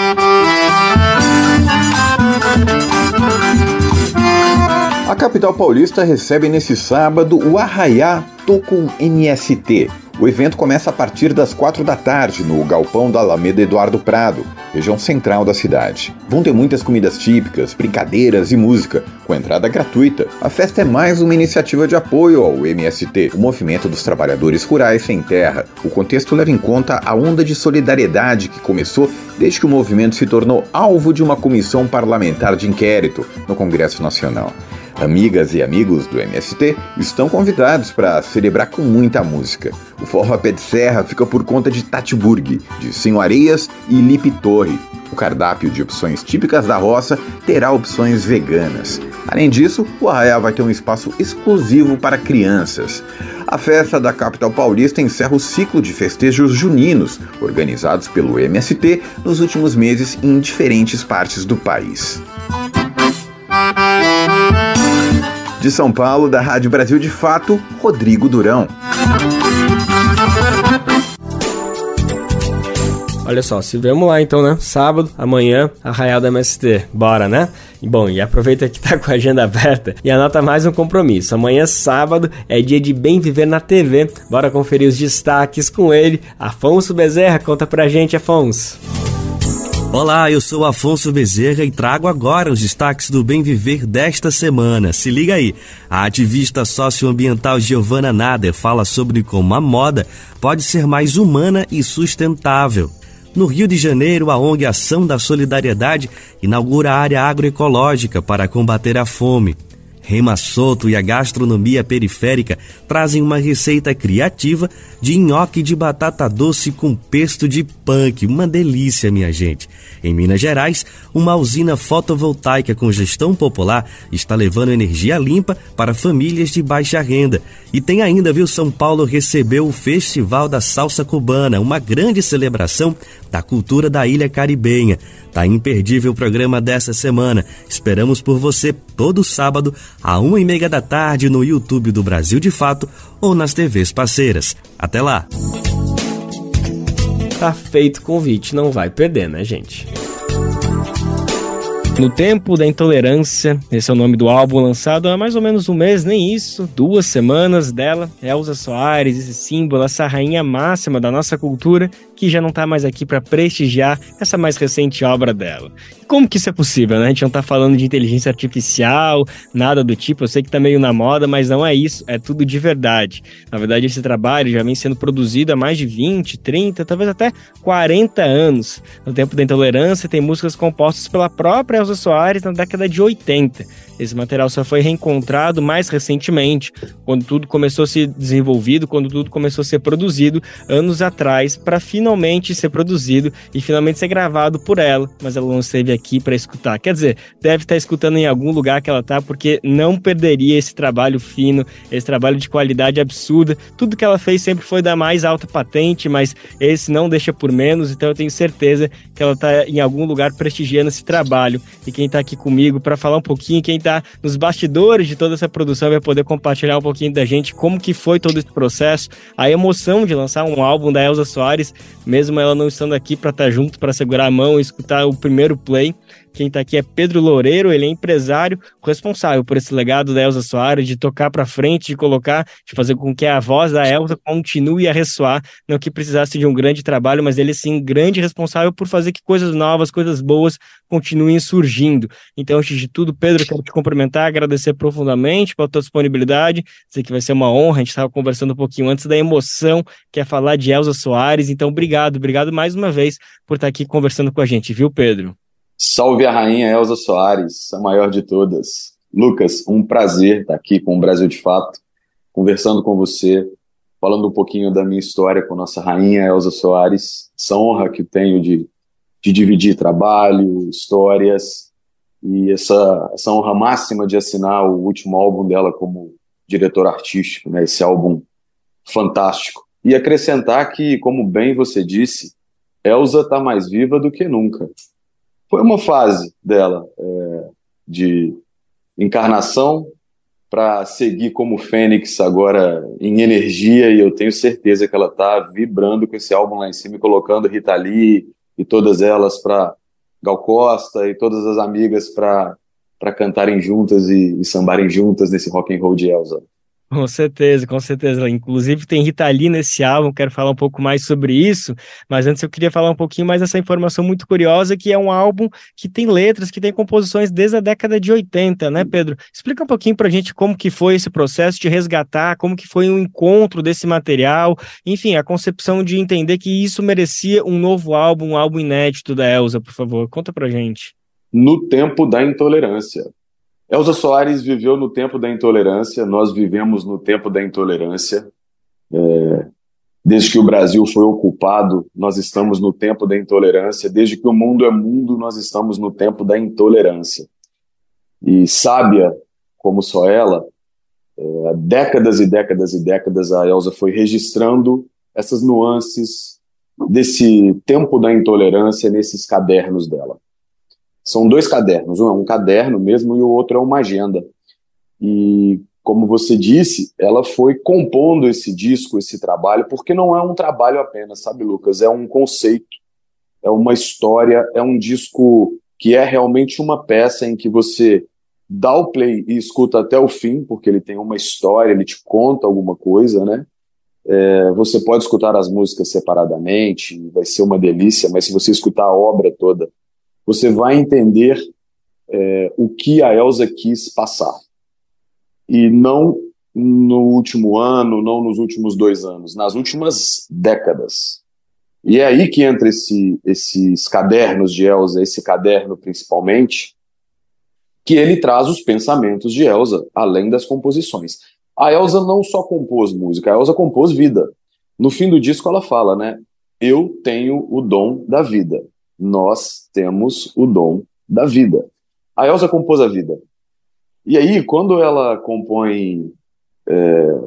A capital paulista recebe nesse sábado o Arraiá Tocum MST. O evento começa a partir das quatro da tarde no galpão da Alameda Eduardo Prado, região central da cidade. Vão ter muitas comidas típicas, brincadeiras e música, com entrada gratuita. A festa é mais uma iniciativa de apoio ao MST, o Movimento dos Trabalhadores Rurais Sem Terra. O contexto leva em conta a onda de solidariedade que começou desde que o movimento se tornou alvo de uma comissão parlamentar de inquérito no Congresso Nacional. Amigas e amigos do MST estão convidados para celebrar com muita música. O forró pé de serra fica por conta de Tatiburg, de Senhoreias e Lipe Torre. O cardápio de opções típicas da roça terá opções veganas. Além disso, o Arraial vai ter um espaço exclusivo para crianças. A festa da capital paulista encerra o ciclo de festejos juninos, organizados pelo MST nos últimos meses em diferentes partes do país. De São Paulo, da Rádio Brasil de Fato, Rodrigo Durão. Olha só, se vemos lá então, né? Sábado, amanhã, Arraial da MST. Bora, né? Bom, e aproveita que tá com a agenda aberta e anota mais um compromisso. Amanhã, sábado, é dia de Bem Viver na TV. Bora conferir os destaques com ele. Afonso Bezerra, conta pra gente, Afonso. Olá, eu sou Afonso Bezerra e trago agora os destaques do Bem Viver desta semana. Se liga aí. A ativista socioambiental Giovanna Nader fala sobre como a moda pode ser mais humana e sustentável. No Rio de Janeiro, a ONG Ação da Solidariedade inaugura a área agroecológica para combater a fome. Rema Soto e a gastronomia periférica trazem uma receita criativa de nhoque de batata doce com pesto de punk. Uma delícia, minha gente. Em Minas Gerais, uma usina fotovoltaica com gestão popular está levando energia limpa para famílias de baixa renda. E tem ainda, viu, São Paulo recebeu o Festival da Salsa Cubana, uma grande celebração da cultura da ilha caribenha. Tá imperdível o programa dessa semana. Esperamos por você todo sábado, a uma e meia da tarde, no YouTube do Brasil de Fato ou nas TVs parceiras. Até lá! Tá feito o convite, não vai perder, né, gente? No Tempo da Intolerância, esse é o nome do álbum lançado há mais ou menos um mês, nem isso, duas semanas dela, Elza Soares, esse símbolo, essa rainha máxima da nossa cultura, que já não tá mais aqui para prestigiar essa mais recente obra dela. Como que isso é possível, né? A gente não tá falando de inteligência artificial, nada do tipo, eu sei que tá meio na moda, mas não é isso, é tudo de verdade. Na verdade, esse trabalho já vem sendo produzido há mais de 20, 30, talvez até 40 anos. No Tempo da Intolerância tem músicas compostas pela própria Elza Soares na década de 80. Esse material só foi reencontrado mais recentemente, quando tudo começou a ser desenvolvido, quando tudo começou a ser produzido anos atrás, para finalmente ser produzido e finalmente ser gravado por ela. Mas ela não esteve aqui para escutar. Quer dizer, deve estar escutando em algum lugar que ela tá, porque não perderia esse trabalho fino, esse trabalho de qualidade absurda. Tudo que ela fez sempre foi da mais alta patente, mas esse não deixa por menos. Então eu tenho certeza que ela tá em algum lugar prestigiando esse trabalho. E quem está aqui comigo para falar um pouquinho, quem está nos bastidores de toda essa produção vai poder compartilhar um pouquinho da gente como que foi todo esse processo, a emoção de lançar um álbum da Elza Soares, mesmo ela não estando aqui para estar tá junto, para segurar a mão e escutar o primeiro play. Quem está aqui é Pedro Loureiro, ele é empresário responsável por esse legado da Elza Soares, de tocar para frente, de colocar, de fazer com que a voz da Elza continue a ressoar, não que precisasse de um grande trabalho, mas ele sim, grande responsável por fazer que coisas novas, coisas boas continuem surgindo. Então, antes de tudo, Pedro, quero te cumprimentar, agradecer profundamente pela tua disponibilidade, dizer que vai ser uma honra, a gente estava conversando um pouquinho antes da emoção que é falar de Elza Soares, então obrigado, obrigado mais uma vez por estar aqui conversando com a gente, viu, Pedro? Salve a rainha Elza Soares, a maior de todas. Lucas, um prazer estar aqui com o Brasil de Fato, conversando com você, falando um pouquinho da minha história com nossa rainha Elza Soares. Essa honra que tenho de, de dividir trabalho, histórias e essa, essa honra máxima de assinar o último álbum dela como diretor artístico, né? Esse álbum fantástico. E acrescentar que, como bem você disse, Elza está mais viva do que nunca foi uma fase dela é, de encarnação para seguir como Fênix agora em energia e eu tenho certeza que ela está vibrando com esse álbum lá em cima colocando Rita Lee e todas elas para Gal Costa e todas as amigas para para cantarem juntas e, e sambarem juntas nesse rock and roll de Elsa. Com certeza, com certeza. Inclusive tem Rita Lee nesse álbum, quero falar um pouco mais sobre isso, mas antes eu queria falar um pouquinho mais dessa informação muito curiosa, que é um álbum que tem letras, que tem composições desde a década de 80, né, Pedro? Explica um pouquinho pra gente como que foi esse processo de resgatar, como que foi o encontro desse material, enfim, a concepção de entender que isso merecia um novo álbum, um álbum inédito da Elsa, por favor. Conta pra gente. No tempo da intolerância. Elza Soares viveu no tempo da intolerância, nós vivemos no tempo da intolerância. É, desde que o Brasil foi ocupado, nós estamos no tempo da intolerância. Desde que o mundo é mundo, nós estamos no tempo da intolerância. E sábia como só ela, é, décadas e décadas e décadas a Elza foi registrando essas nuances desse tempo da intolerância nesses cadernos dela. São dois cadernos, um é um caderno mesmo e o outro é uma agenda. E como você disse, ela foi compondo esse disco, esse trabalho, porque não é um trabalho apenas, sabe, Lucas? É um conceito. é uma história, é um disco que é realmente uma peça em que você dá o play e escuta até o fim, porque ele tem uma história, ele te conta alguma coisa, né? É, você pode escutar as músicas separadamente, vai ser uma delícia, mas se você escutar a obra toda, você vai entender é, o que a Elsa quis passar. E não no último ano, não nos últimos dois anos, nas últimas décadas. E é aí que entra esse, esses cadernos de Elsa, esse caderno principalmente, que ele traz os pensamentos de Elsa, além das composições. A Elsa não só compôs música, a Elsa compôs vida. No fim do disco ela fala, né? Eu tenho o dom da vida. Nós temos o dom da vida. A Elsa compôs a vida. E aí, quando ela compõe é,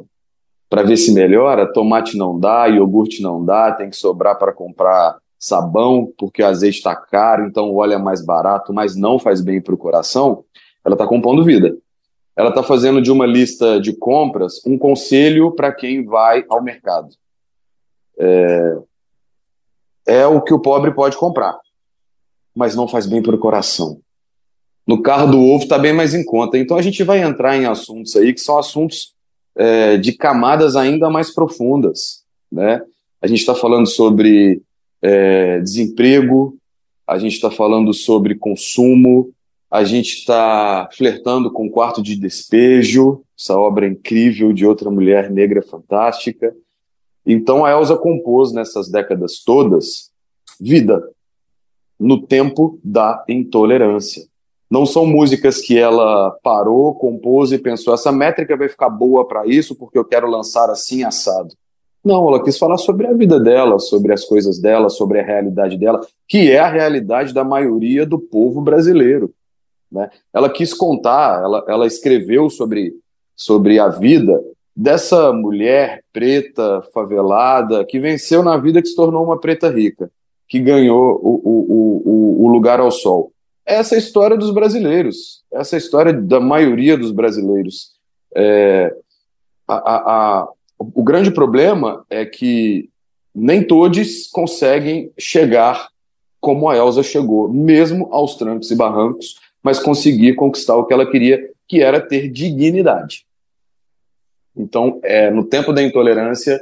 para ver se melhora, tomate não dá, iogurte não dá, tem que sobrar para comprar sabão, porque o azeite está caro, então o óleo é mais barato, mas não faz bem para o coração, ela está compondo vida. Ela está fazendo de uma lista de compras um conselho para quem vai ao mercado. É, é o que o pobre pode comprar, mas não faz bem para o coração. No carro do ovo está bem mais em conta. Então a gente vai entrar em assuntos aí que são assuntos é, de camadas ainda mais profundas. Né? A gente está falando sobre é, desemprego, a gente está falando sobre consumo, a gente está flertando com o quarto de despejo, essa obra incrível de outra mulher negra fantástica. Então a Elsa compôs nessas décadas todas vida no tempo da intolerância. Não são músicas que ela parou, compôs e pensou: essa métrica vai ficar boa para isso porque eu quero lançar assim assado. Não, ela quis falar sobre a vida dela, sobre as coisas dela, sobre a realidade dela, que é a realidade da maioria do povo brasileiro. Né? Ela quis contar, ela, ela escreveu sobre, sobre a vida dessa mulher preta, favelada, que venceu na vida, que se tornou uma preta rica, que ganhou o, o, o, o lugar ao sol. Essa é a história dos brasileiros, essa é a história da maioria dos brasileiros. É, a, a, a, o grande problema é que nem todos conseguem chegar como a Elsa chegou, mesmo aos trancos e barrancos, mas conseguir conquistar o que ela queria, que era ter dignidade. Então, é, no tempo da intolerância,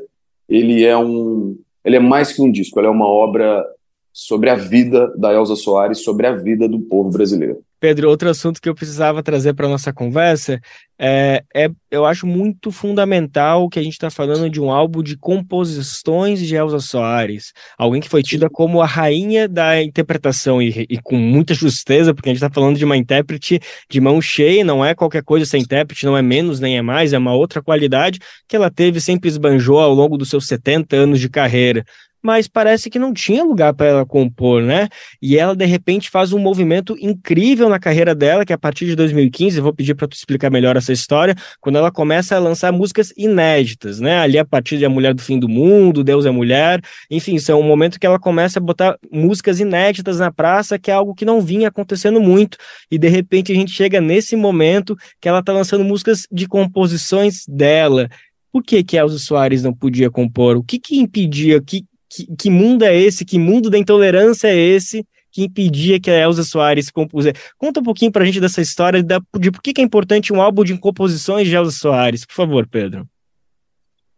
ele é um, ele é mais que um disco, ele é uma obra sobre a vida da Elza Soares, sobre a vida do povo brasileiro. Pedro, outro assunto que eu precisava trazer para nossa conversa é, é, eu acho muito fundamental que a gente está falando de um álbum de composições de Elza Soares, alguém que foi tida como a rainha da interpretação e, e com muita justeza, porque a gente está falando de uma intérprete de mão cheia, não é qualquer coisa essa intérprete, não é menos nem é mais, é uma outra qualidade que ela teve, sempre esbanjou ao longo dos seus 70 anos de carreira mas parece que não tinha lugar para ela compor, né? E ela de repente faz um movimento incrível na carreira dela, que a partir de 2015, eu vou pedir para tu explicar melhor essa história, quando ela começa a lançar músicas inéditas, né? Ali a partir de A Mulher do Fim do Mundo, Deus é Mulher, enfim, são um momento que ela começa a botar músicas inéditas na praça, que é algo que não vinha acontecendo muito, e de repente a gente chega nesse momento que ela tá lançando músicas de composições dela. Por que que Elza Soares não podia compor? O que que impedia? Que, que, que mundo é esse? Que mundo da intolerância é esse? Que impedia que a Elza Soares compusesse. Conta um pouquinho pra gente dessa história de, de por que, que é importante um álbum de composições de Elza Soares, por favor, Pedro.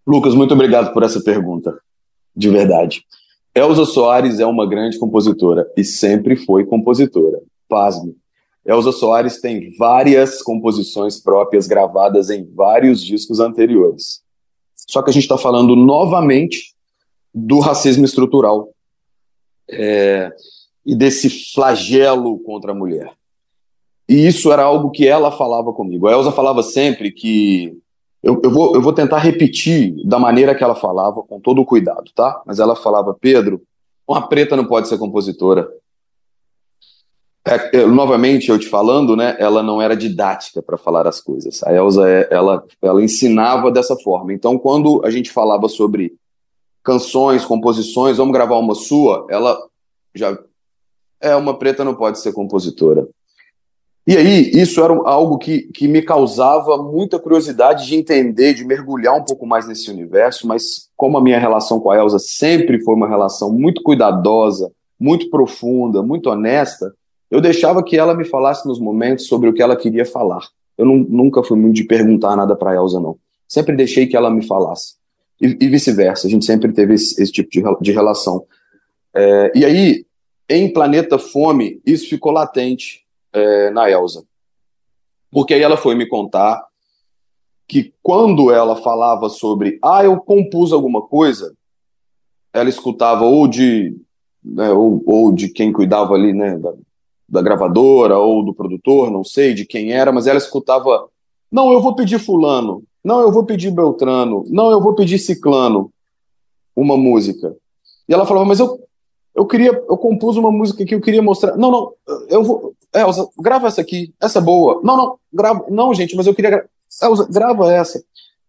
Lucas, muito obrigado por essa pergunta, de verdade. Elza Soares é uma grande compositora e sempre foi compositora. Pasme. Elza Soares tem várias composições próprias gravadas em vários discos anteriores. Só que a gente está falando novamente do racismo estrutural é, e desse flagelo contra a mulher. E isso era algo que ela falava comigo. A Elsa falava sempre que. Eu, eu, vou, eu vou tentar repetir da maneira que ela falava, com todo o cuidado, tá? Mas ela falava: Pedro, uma preta não pode ser compositora. É, eu, novamente, eu te falando, né? Ela não era didática para falar as coisas. A Elsa, é, ela, ela ensinava dessa forma. Então, quando a gente falava sobre canções, composições, vamos gravar uma sua, ela já é uma preta não pode ser compositora. E aí, isso era algo que, que me causava muita curiosidade de entender, de mergulhar um pouco mais nesse universo, mas como a minha relação com a Elsa sempre foi uma relação muito cuidadosa, muito profunda, muito honesta, eu deixava que ela me falasse nos momentos sobre o que ela queria falar. Eu não, nunca fui muito de perguntar nada para a Elsa, não. Sempre deixei que ela me falasse. E, e vice-versa, a gente sempre teve esse, esse tipo de, de relação. É, e aí, em Planeta Fome, isso ficou latente é, na Elsa. Porque aí ela foi me contar que quando ela falava sobre, ah, eu compus alguma coisa, ela escutava ou de, né, ou, ou, de quem cuidava ali, né, da, da gravadora ou do produtor, não sei de quem era, mas ela escutava, não, eu vou pedir fulano, não, eu vou pedir Beltrano, não, eu vou pedir Ciclano uma música. E ela falava, mas eu, eu queria, eu compus uma música que eu queria mostrar. Não, não, eu vou, Elza, grava essa aqui, essa é boa. Não, não, grava, não, gente, mas eu queria, Elza, grava essa.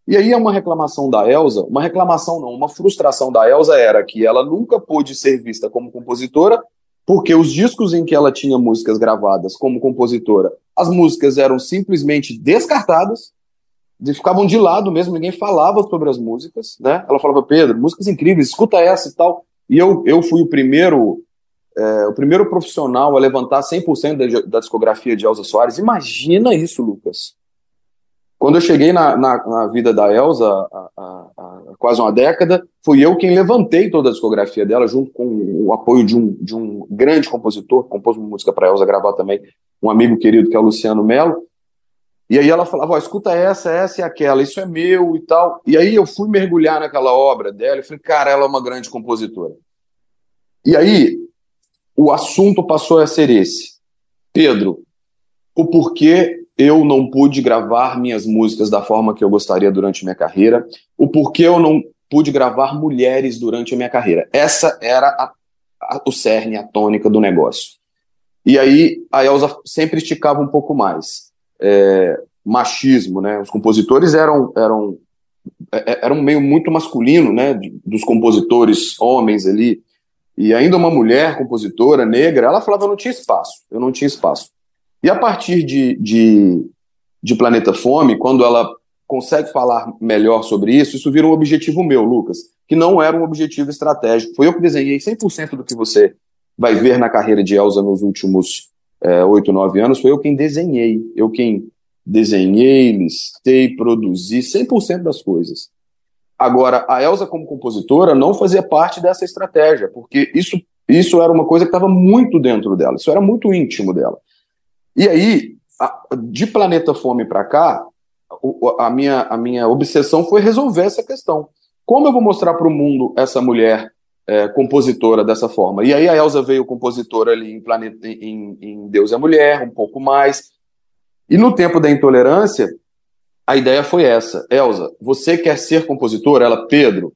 E aí é uma reclamação da Elsa, uma reclamação não, uma frustração da Elsa era que ela nunca pôde ser vista como compositora, porque os discos em que ela tinha músicas gravadas como compositora, as músicas eram simplesmente descartadas, ficavam de lado mesmo, ninguém falava sobre as músicas, né? Ela falava, Pedro, músicas incríveis, escuta essa e tal. E eu, eu fui o primeiro é, o primeiro profissional a levantar 100% da, da discografia de Elza Soares. Imagina isso, Lucas. Quando eu cheguei na, na, na vida da Elsa, há, quase uma década, fui eu quem levantei toda a discografia dela, junto com o apoio de um, de um grande compositor, compôs uma música para Elsa gravar também, um amigo querido que é o Luciano Melo. E aí ela falava: oh, escuta essa, essa e aquela, isso é meu e tal. E aí eu fui mergulhar naquela obra dela e falei: cara, ela é uma grande compositora. E aí o assunto passou a ser esse: Pedro, o porquê eu não pude gravar minhas músicas da forma que eu gostaria durante minha carreira, o porquê eu não pude gravar mulheres durante a minha carreira. Essa era a, a, o cerne, a tônica do negócio. E aí a Elsa sempre esticava um pouco mais. É, machismo, né? Os compositores eram eram é, é, era um meio muito masculino, né? Dos compositores homens ali. E ainda uma mulher compositora negra, ela falava: eu não tinha espaço, eu não tinha espaço. E a partir de, de, de Planeta Fome, quando ela consegue falar melhor sobre isso, isso vira um objetivo meu, Lucas, que não era um objetivo estratégico. Foi eu que desenhei 100% do que você vai ver na carreira de Elsa nos últimos oito, é, nove anos, foi eu quem desenhei, eu quem desenhei, listei, produzi 100% das coisas. Agora, a Elsa como compositora não fazia parte dessa estratégia, porque isso, isso era uma coisa que estava muito dentro dela, isso era muito íntimo dela. E aí, de Planeta Fome para cá, a minha, a minha obsessão foi resolver essa questão. Como eu vou mostrar para o mundo essa mulher é, compositora dessa forma? E aí a Elsa veio compositora ali em, Planeta, em, em Deus é Mulher, um pouco mais. E no tempo da intolerância, a ideia foi essa. Elsa, você quer ser compositora? Ela, Pedro,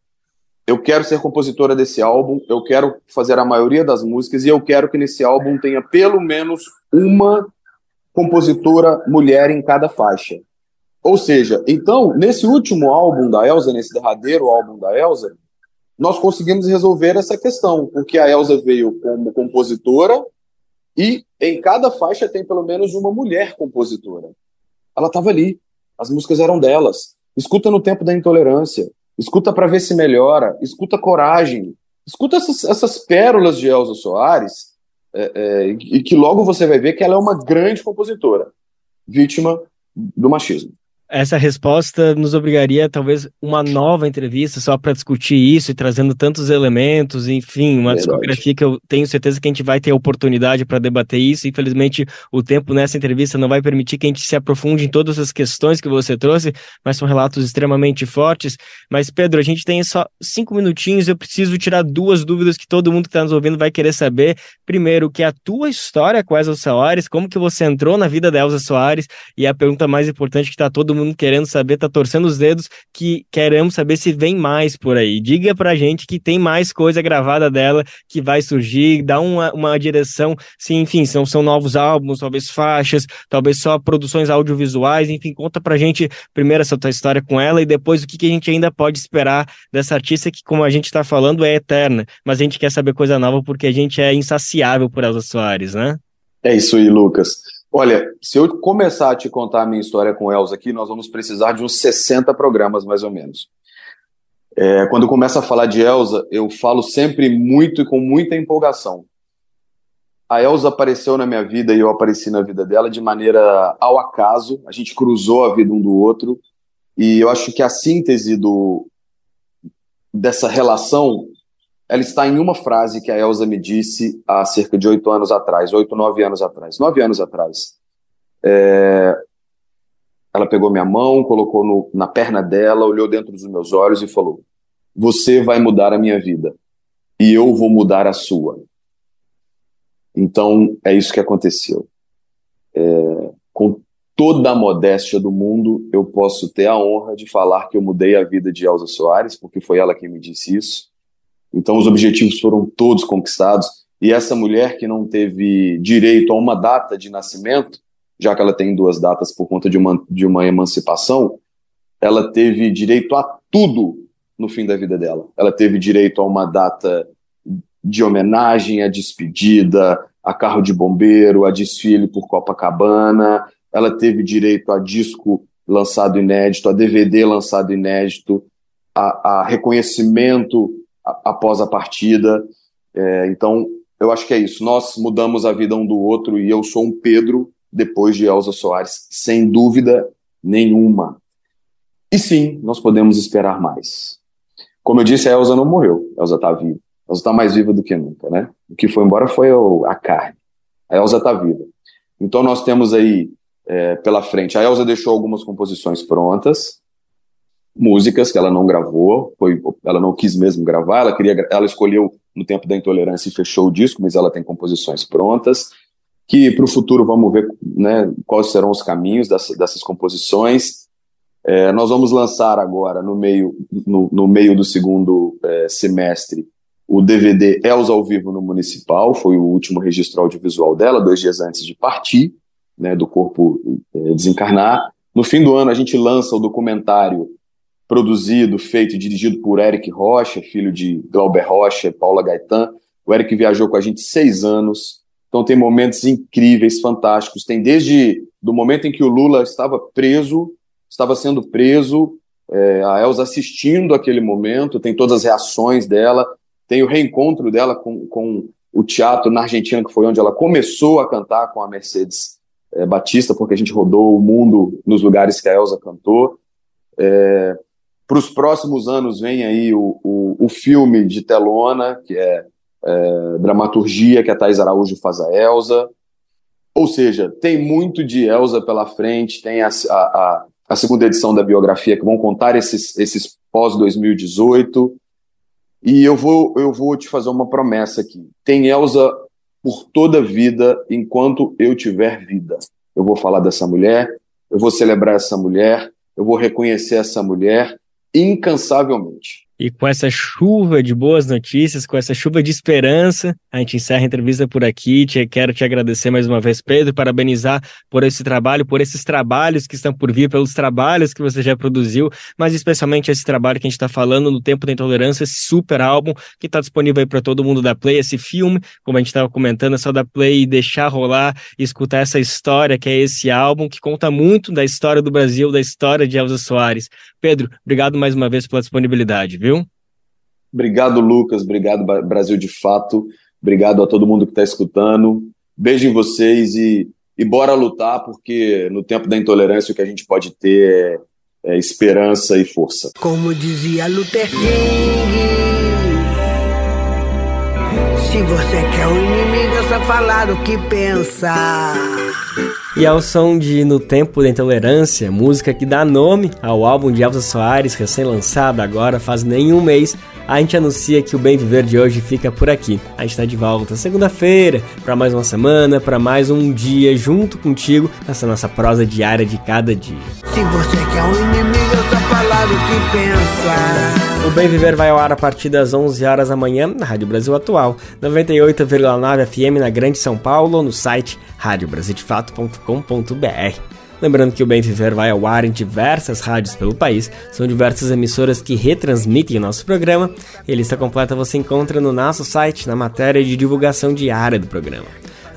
eu quero ser compositora desse álbum, eu quero fazer a maioria das músicas e eu quero que nesse álbum tenha pelo menos uma compositora mulher em cada faixa. Ou seja, então, nesse último álbum da Elsa, nesse derradeiro álbum da Elsa, nós conseguimos resolver essa questão, porque a Elsa veio como compositora e em cada faixa tem pelo menos uma mulher compositora. Ela estava ali, as músicas eram delas. Escuta no tempo da intolerância, escuta para ver se melhora, escuta coragem, escuta essas, essas pérolas de Elza Soares é, é, e que logo você vai ver que ela é uma grande compositora, vítima do machismo essa resposta nos obrigaria talvez uma nova entrevista só para discutir isso e trazendo tantos elementos, enfim, uma Verdade. discografia que eu tenho certeza que a gente vai ter a oportunidade para debater isso. Infelizmente, o tempo nessa entrevista não vai permitir que a gente se aprofunde em todas as questões que você trouxe, mas são relatos extremamente fortes. Mas, Pedro, a gente tem só cinco minutinhos, eu preciso tirar duas dúvidas que todo mundo que está nos ouvindo vai querer saber. Primeiro, que é a tua história com a Elza Soares, como que você entrou na vida da Elza Soares, e a pergunta mais importante que está todo mundo querendo saber, tá torcendo os dedos, que queremos saber se vem mais por aí. Diga pra gente que tem mais coisa gravada dela que vai surgir, dá uma, uma direção, se enfim, são, são novos álbuns, talvez faixas, talvez só produções audiovisuais, enfim, conta pra gente primeiro essa tua história com ela e depois o que, que a gente ainda pode esperar dessa artista que, como a gente tá falando, é eterna, mas a gente quer saber coisa nova porque a gente é insaciável por Elza Soares, né? É isso aí, Lucas. Olha, se eu começar a te contar a minha história com Elza aqui, nós vamos precisar de uns 60 programas, mais ou menos. É, quando eu começo a falar de Elza, eu falo sempre muito e com muita empolgação. a Elza apareceu na minha vida e eu apareci na vida dela de maneira ao acaso. A gente cruzou a vida um do outro. E eu acho que a síntese do, dessa relação ela está em uma frase que a Elza me disse há cerca de oito anos atrás, oito, nove anos atrás, nove anos atrás. É... Ela pegou minha mão, colocou no, na perna dela, olhou dentro dos meus olhos e falou: Você vai mudar a minha vida e eu vou mudar a sua. Então, é isso que aconteceu. É, com toda a modéstia do mundo, eu posso ter a honra de falar que eu mudei a vida de Elza Soares, porque foi ela quem me disse isso. Então, os objetivos foram todos conquistados. E essa mulher que não teve direito a uma data de nascimento, já que ela tem duas datas por conta de uma, de uma emancipação, ela teve direito a tudo no fim da vida dela. Ela teve direito a uma data de homenagem, a despedida, a carro de bombeiro, a desfile por Copacabana, ela teve direito a disco lançado inédito, a DVD lançado inédito, a, a reconhecimento após a partida. É, então, eu acho que é isso. Nós mudamos a vida um do outro e eu sou um Pedro depois de Elza Soares, sem dúvida nenhuma. E sim, nós podemos esperar mais. Como eu disse, a Elza não morreu, a Elza está viva. A Elza está mais viva do que nunca, né? O que foi embora foi a carne. A Elza está viva. Então nós temos aí é, pela frente. A Elza deixou algumas composições prontas, músicas que ela não gravou, foi, ela não quis mesmo gravar, ela queria, ela escolheu no tempo da intolerância e fechou o disco, mas ela tem composições prontas. Que para o futuro vamos ver né, quais serão os caminhos dessas, dessas composições. É, nós vamos lançar agora, no meio, no, no meio do segundo é, semestre, o DVD Elza ao Vivo no Municipal, foi o último registro audiovisual dela, dois dias antes de partir, né, do corpo é, desencarnar. No fim do ano, a gente lança o documentário produzido, feito e dirigido por Eric Rocha, filho de Glauber Rocha e Paula Gaetan. O Eric viajou com a gente seis anos, então tem momentos incríveis, fantásticos. Tem desde do momento em que o Lula estava preso, estava sendo preso, é, a Elza assistindo aquele momento, tem todas as reações dela, tem o reencontro dela com, com o teatro na Argentina, que foi onde ela começou a cantar com a Mercedes é, Batista, porque a gente rodou o mundo nos lugares que a Elza cantou. É, Para os próximos anos vem aí o, o, o, filme de telona, que é, é dramaturgia, que a Thais Araújo faz a Elza. Ou seja, tem muito de Elza pela frente, tem a, a, a segunda edição da biografia que vão contar esses, esses pós-2018. E eu vou, eu vou te fazer uma promessa aqui. Tem Elza por toda a vida, enquanto eu tiver vida. Eu vou falar dessa mulher, eu vou celebrar essa mulher, eu vou reconhecer essa mulher incansavelmente. E com essa chuva de boas notícias, com essa chuva de esperança, a gente encerra a entrevista por aqui. Te, quero te agradecer mais uma vez, Pedro, parabenizar por esse trabalho, por esses trabalhos que estão por vir, pelos trabalhos que você já produziu, mas especialmente esse trabalho que a gente está falando no Tempo da Intolerância, esse super álbum que está disponível aí para todo mundo da Play, esse filme, como a gente estava comentando, é só da Play e deixar rolar e escutar essa história que é esse álbum, que conta muito da história do Brasil, da história de Elza Soares. Pedro, obrigado mais uma vez pela disponibilidade, viu? Obrigado, Lucas. Obrigado, Brasil de Fato. Obrigado a todo mundo que está escutando. Beijo em vocês e, e bora lutar, porque no tempo da intolerância o que a gente pode ter é, é esperança e força. Como dizia Luther King, se você quer um inimigo, é só falar o que pensa. E ao som de No Tempo da Intolerância, música que dá nome ao álbum de Elza Soares, recém-lançado agora faz nenhum mês, a gente anuncia que o Bem Viver de hoje fica por aqui. A gente está de volta segunda-feira para mais uma semana, para mais um dia junto contigo nessa nossa prosa diária de cada dia. Se você quer um inimigo, eu só falar o que. O Bem Viver vai ao ar a partir das 11 horas da manhã na Rádio Brasil Atual, 98,9 FM na Grande São Paulo, no site radiobrasildefato.com.br. Lembrando que o Bem Viver vai ao ar em diversas rádios pelo país, são diversas emissoras que retransmitem o nosso programa. E a lista completa você encontra no nosso site, na matéria de divulgação diária do programa.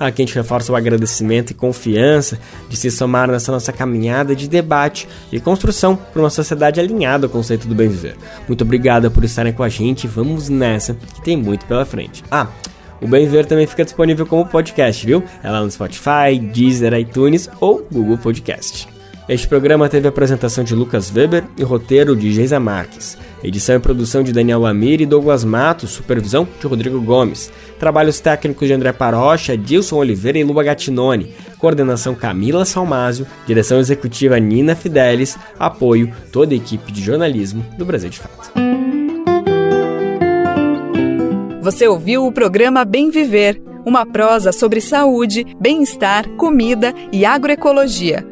Aqui a gente reforça o agradecimento e confiança de se somar nessa nossa caminhada de debate e construção para uma sociedade alinhada ao conceito do bem viver. Muito obrigado por estarem com a gente, vamos nessa, que tem muito pela frente. Ah, O Bem Ver também fica disponível como podcast, viu? É lá no Spotify, Deezer, iTunes ou Google Podcast. Este programa teve apresentação de Lucas Weber e roteiro de Geisa Marques. Edição e produção de Daniel Lamir e Douglas Matos, supervisão de Rodrigo Gomes. Trabalhos técnicos de André Parocha, Dilson Oliveira e Luba Gattinone. Coordenação Camila Salmásio, direção executiva Nina Fidelis, apoio toda a equipe de jornalismo do Brasil de Fato. Você ouviu o programa Bem Viver, uma prosa sobre saúde, bem-estar, comida e agroecologia.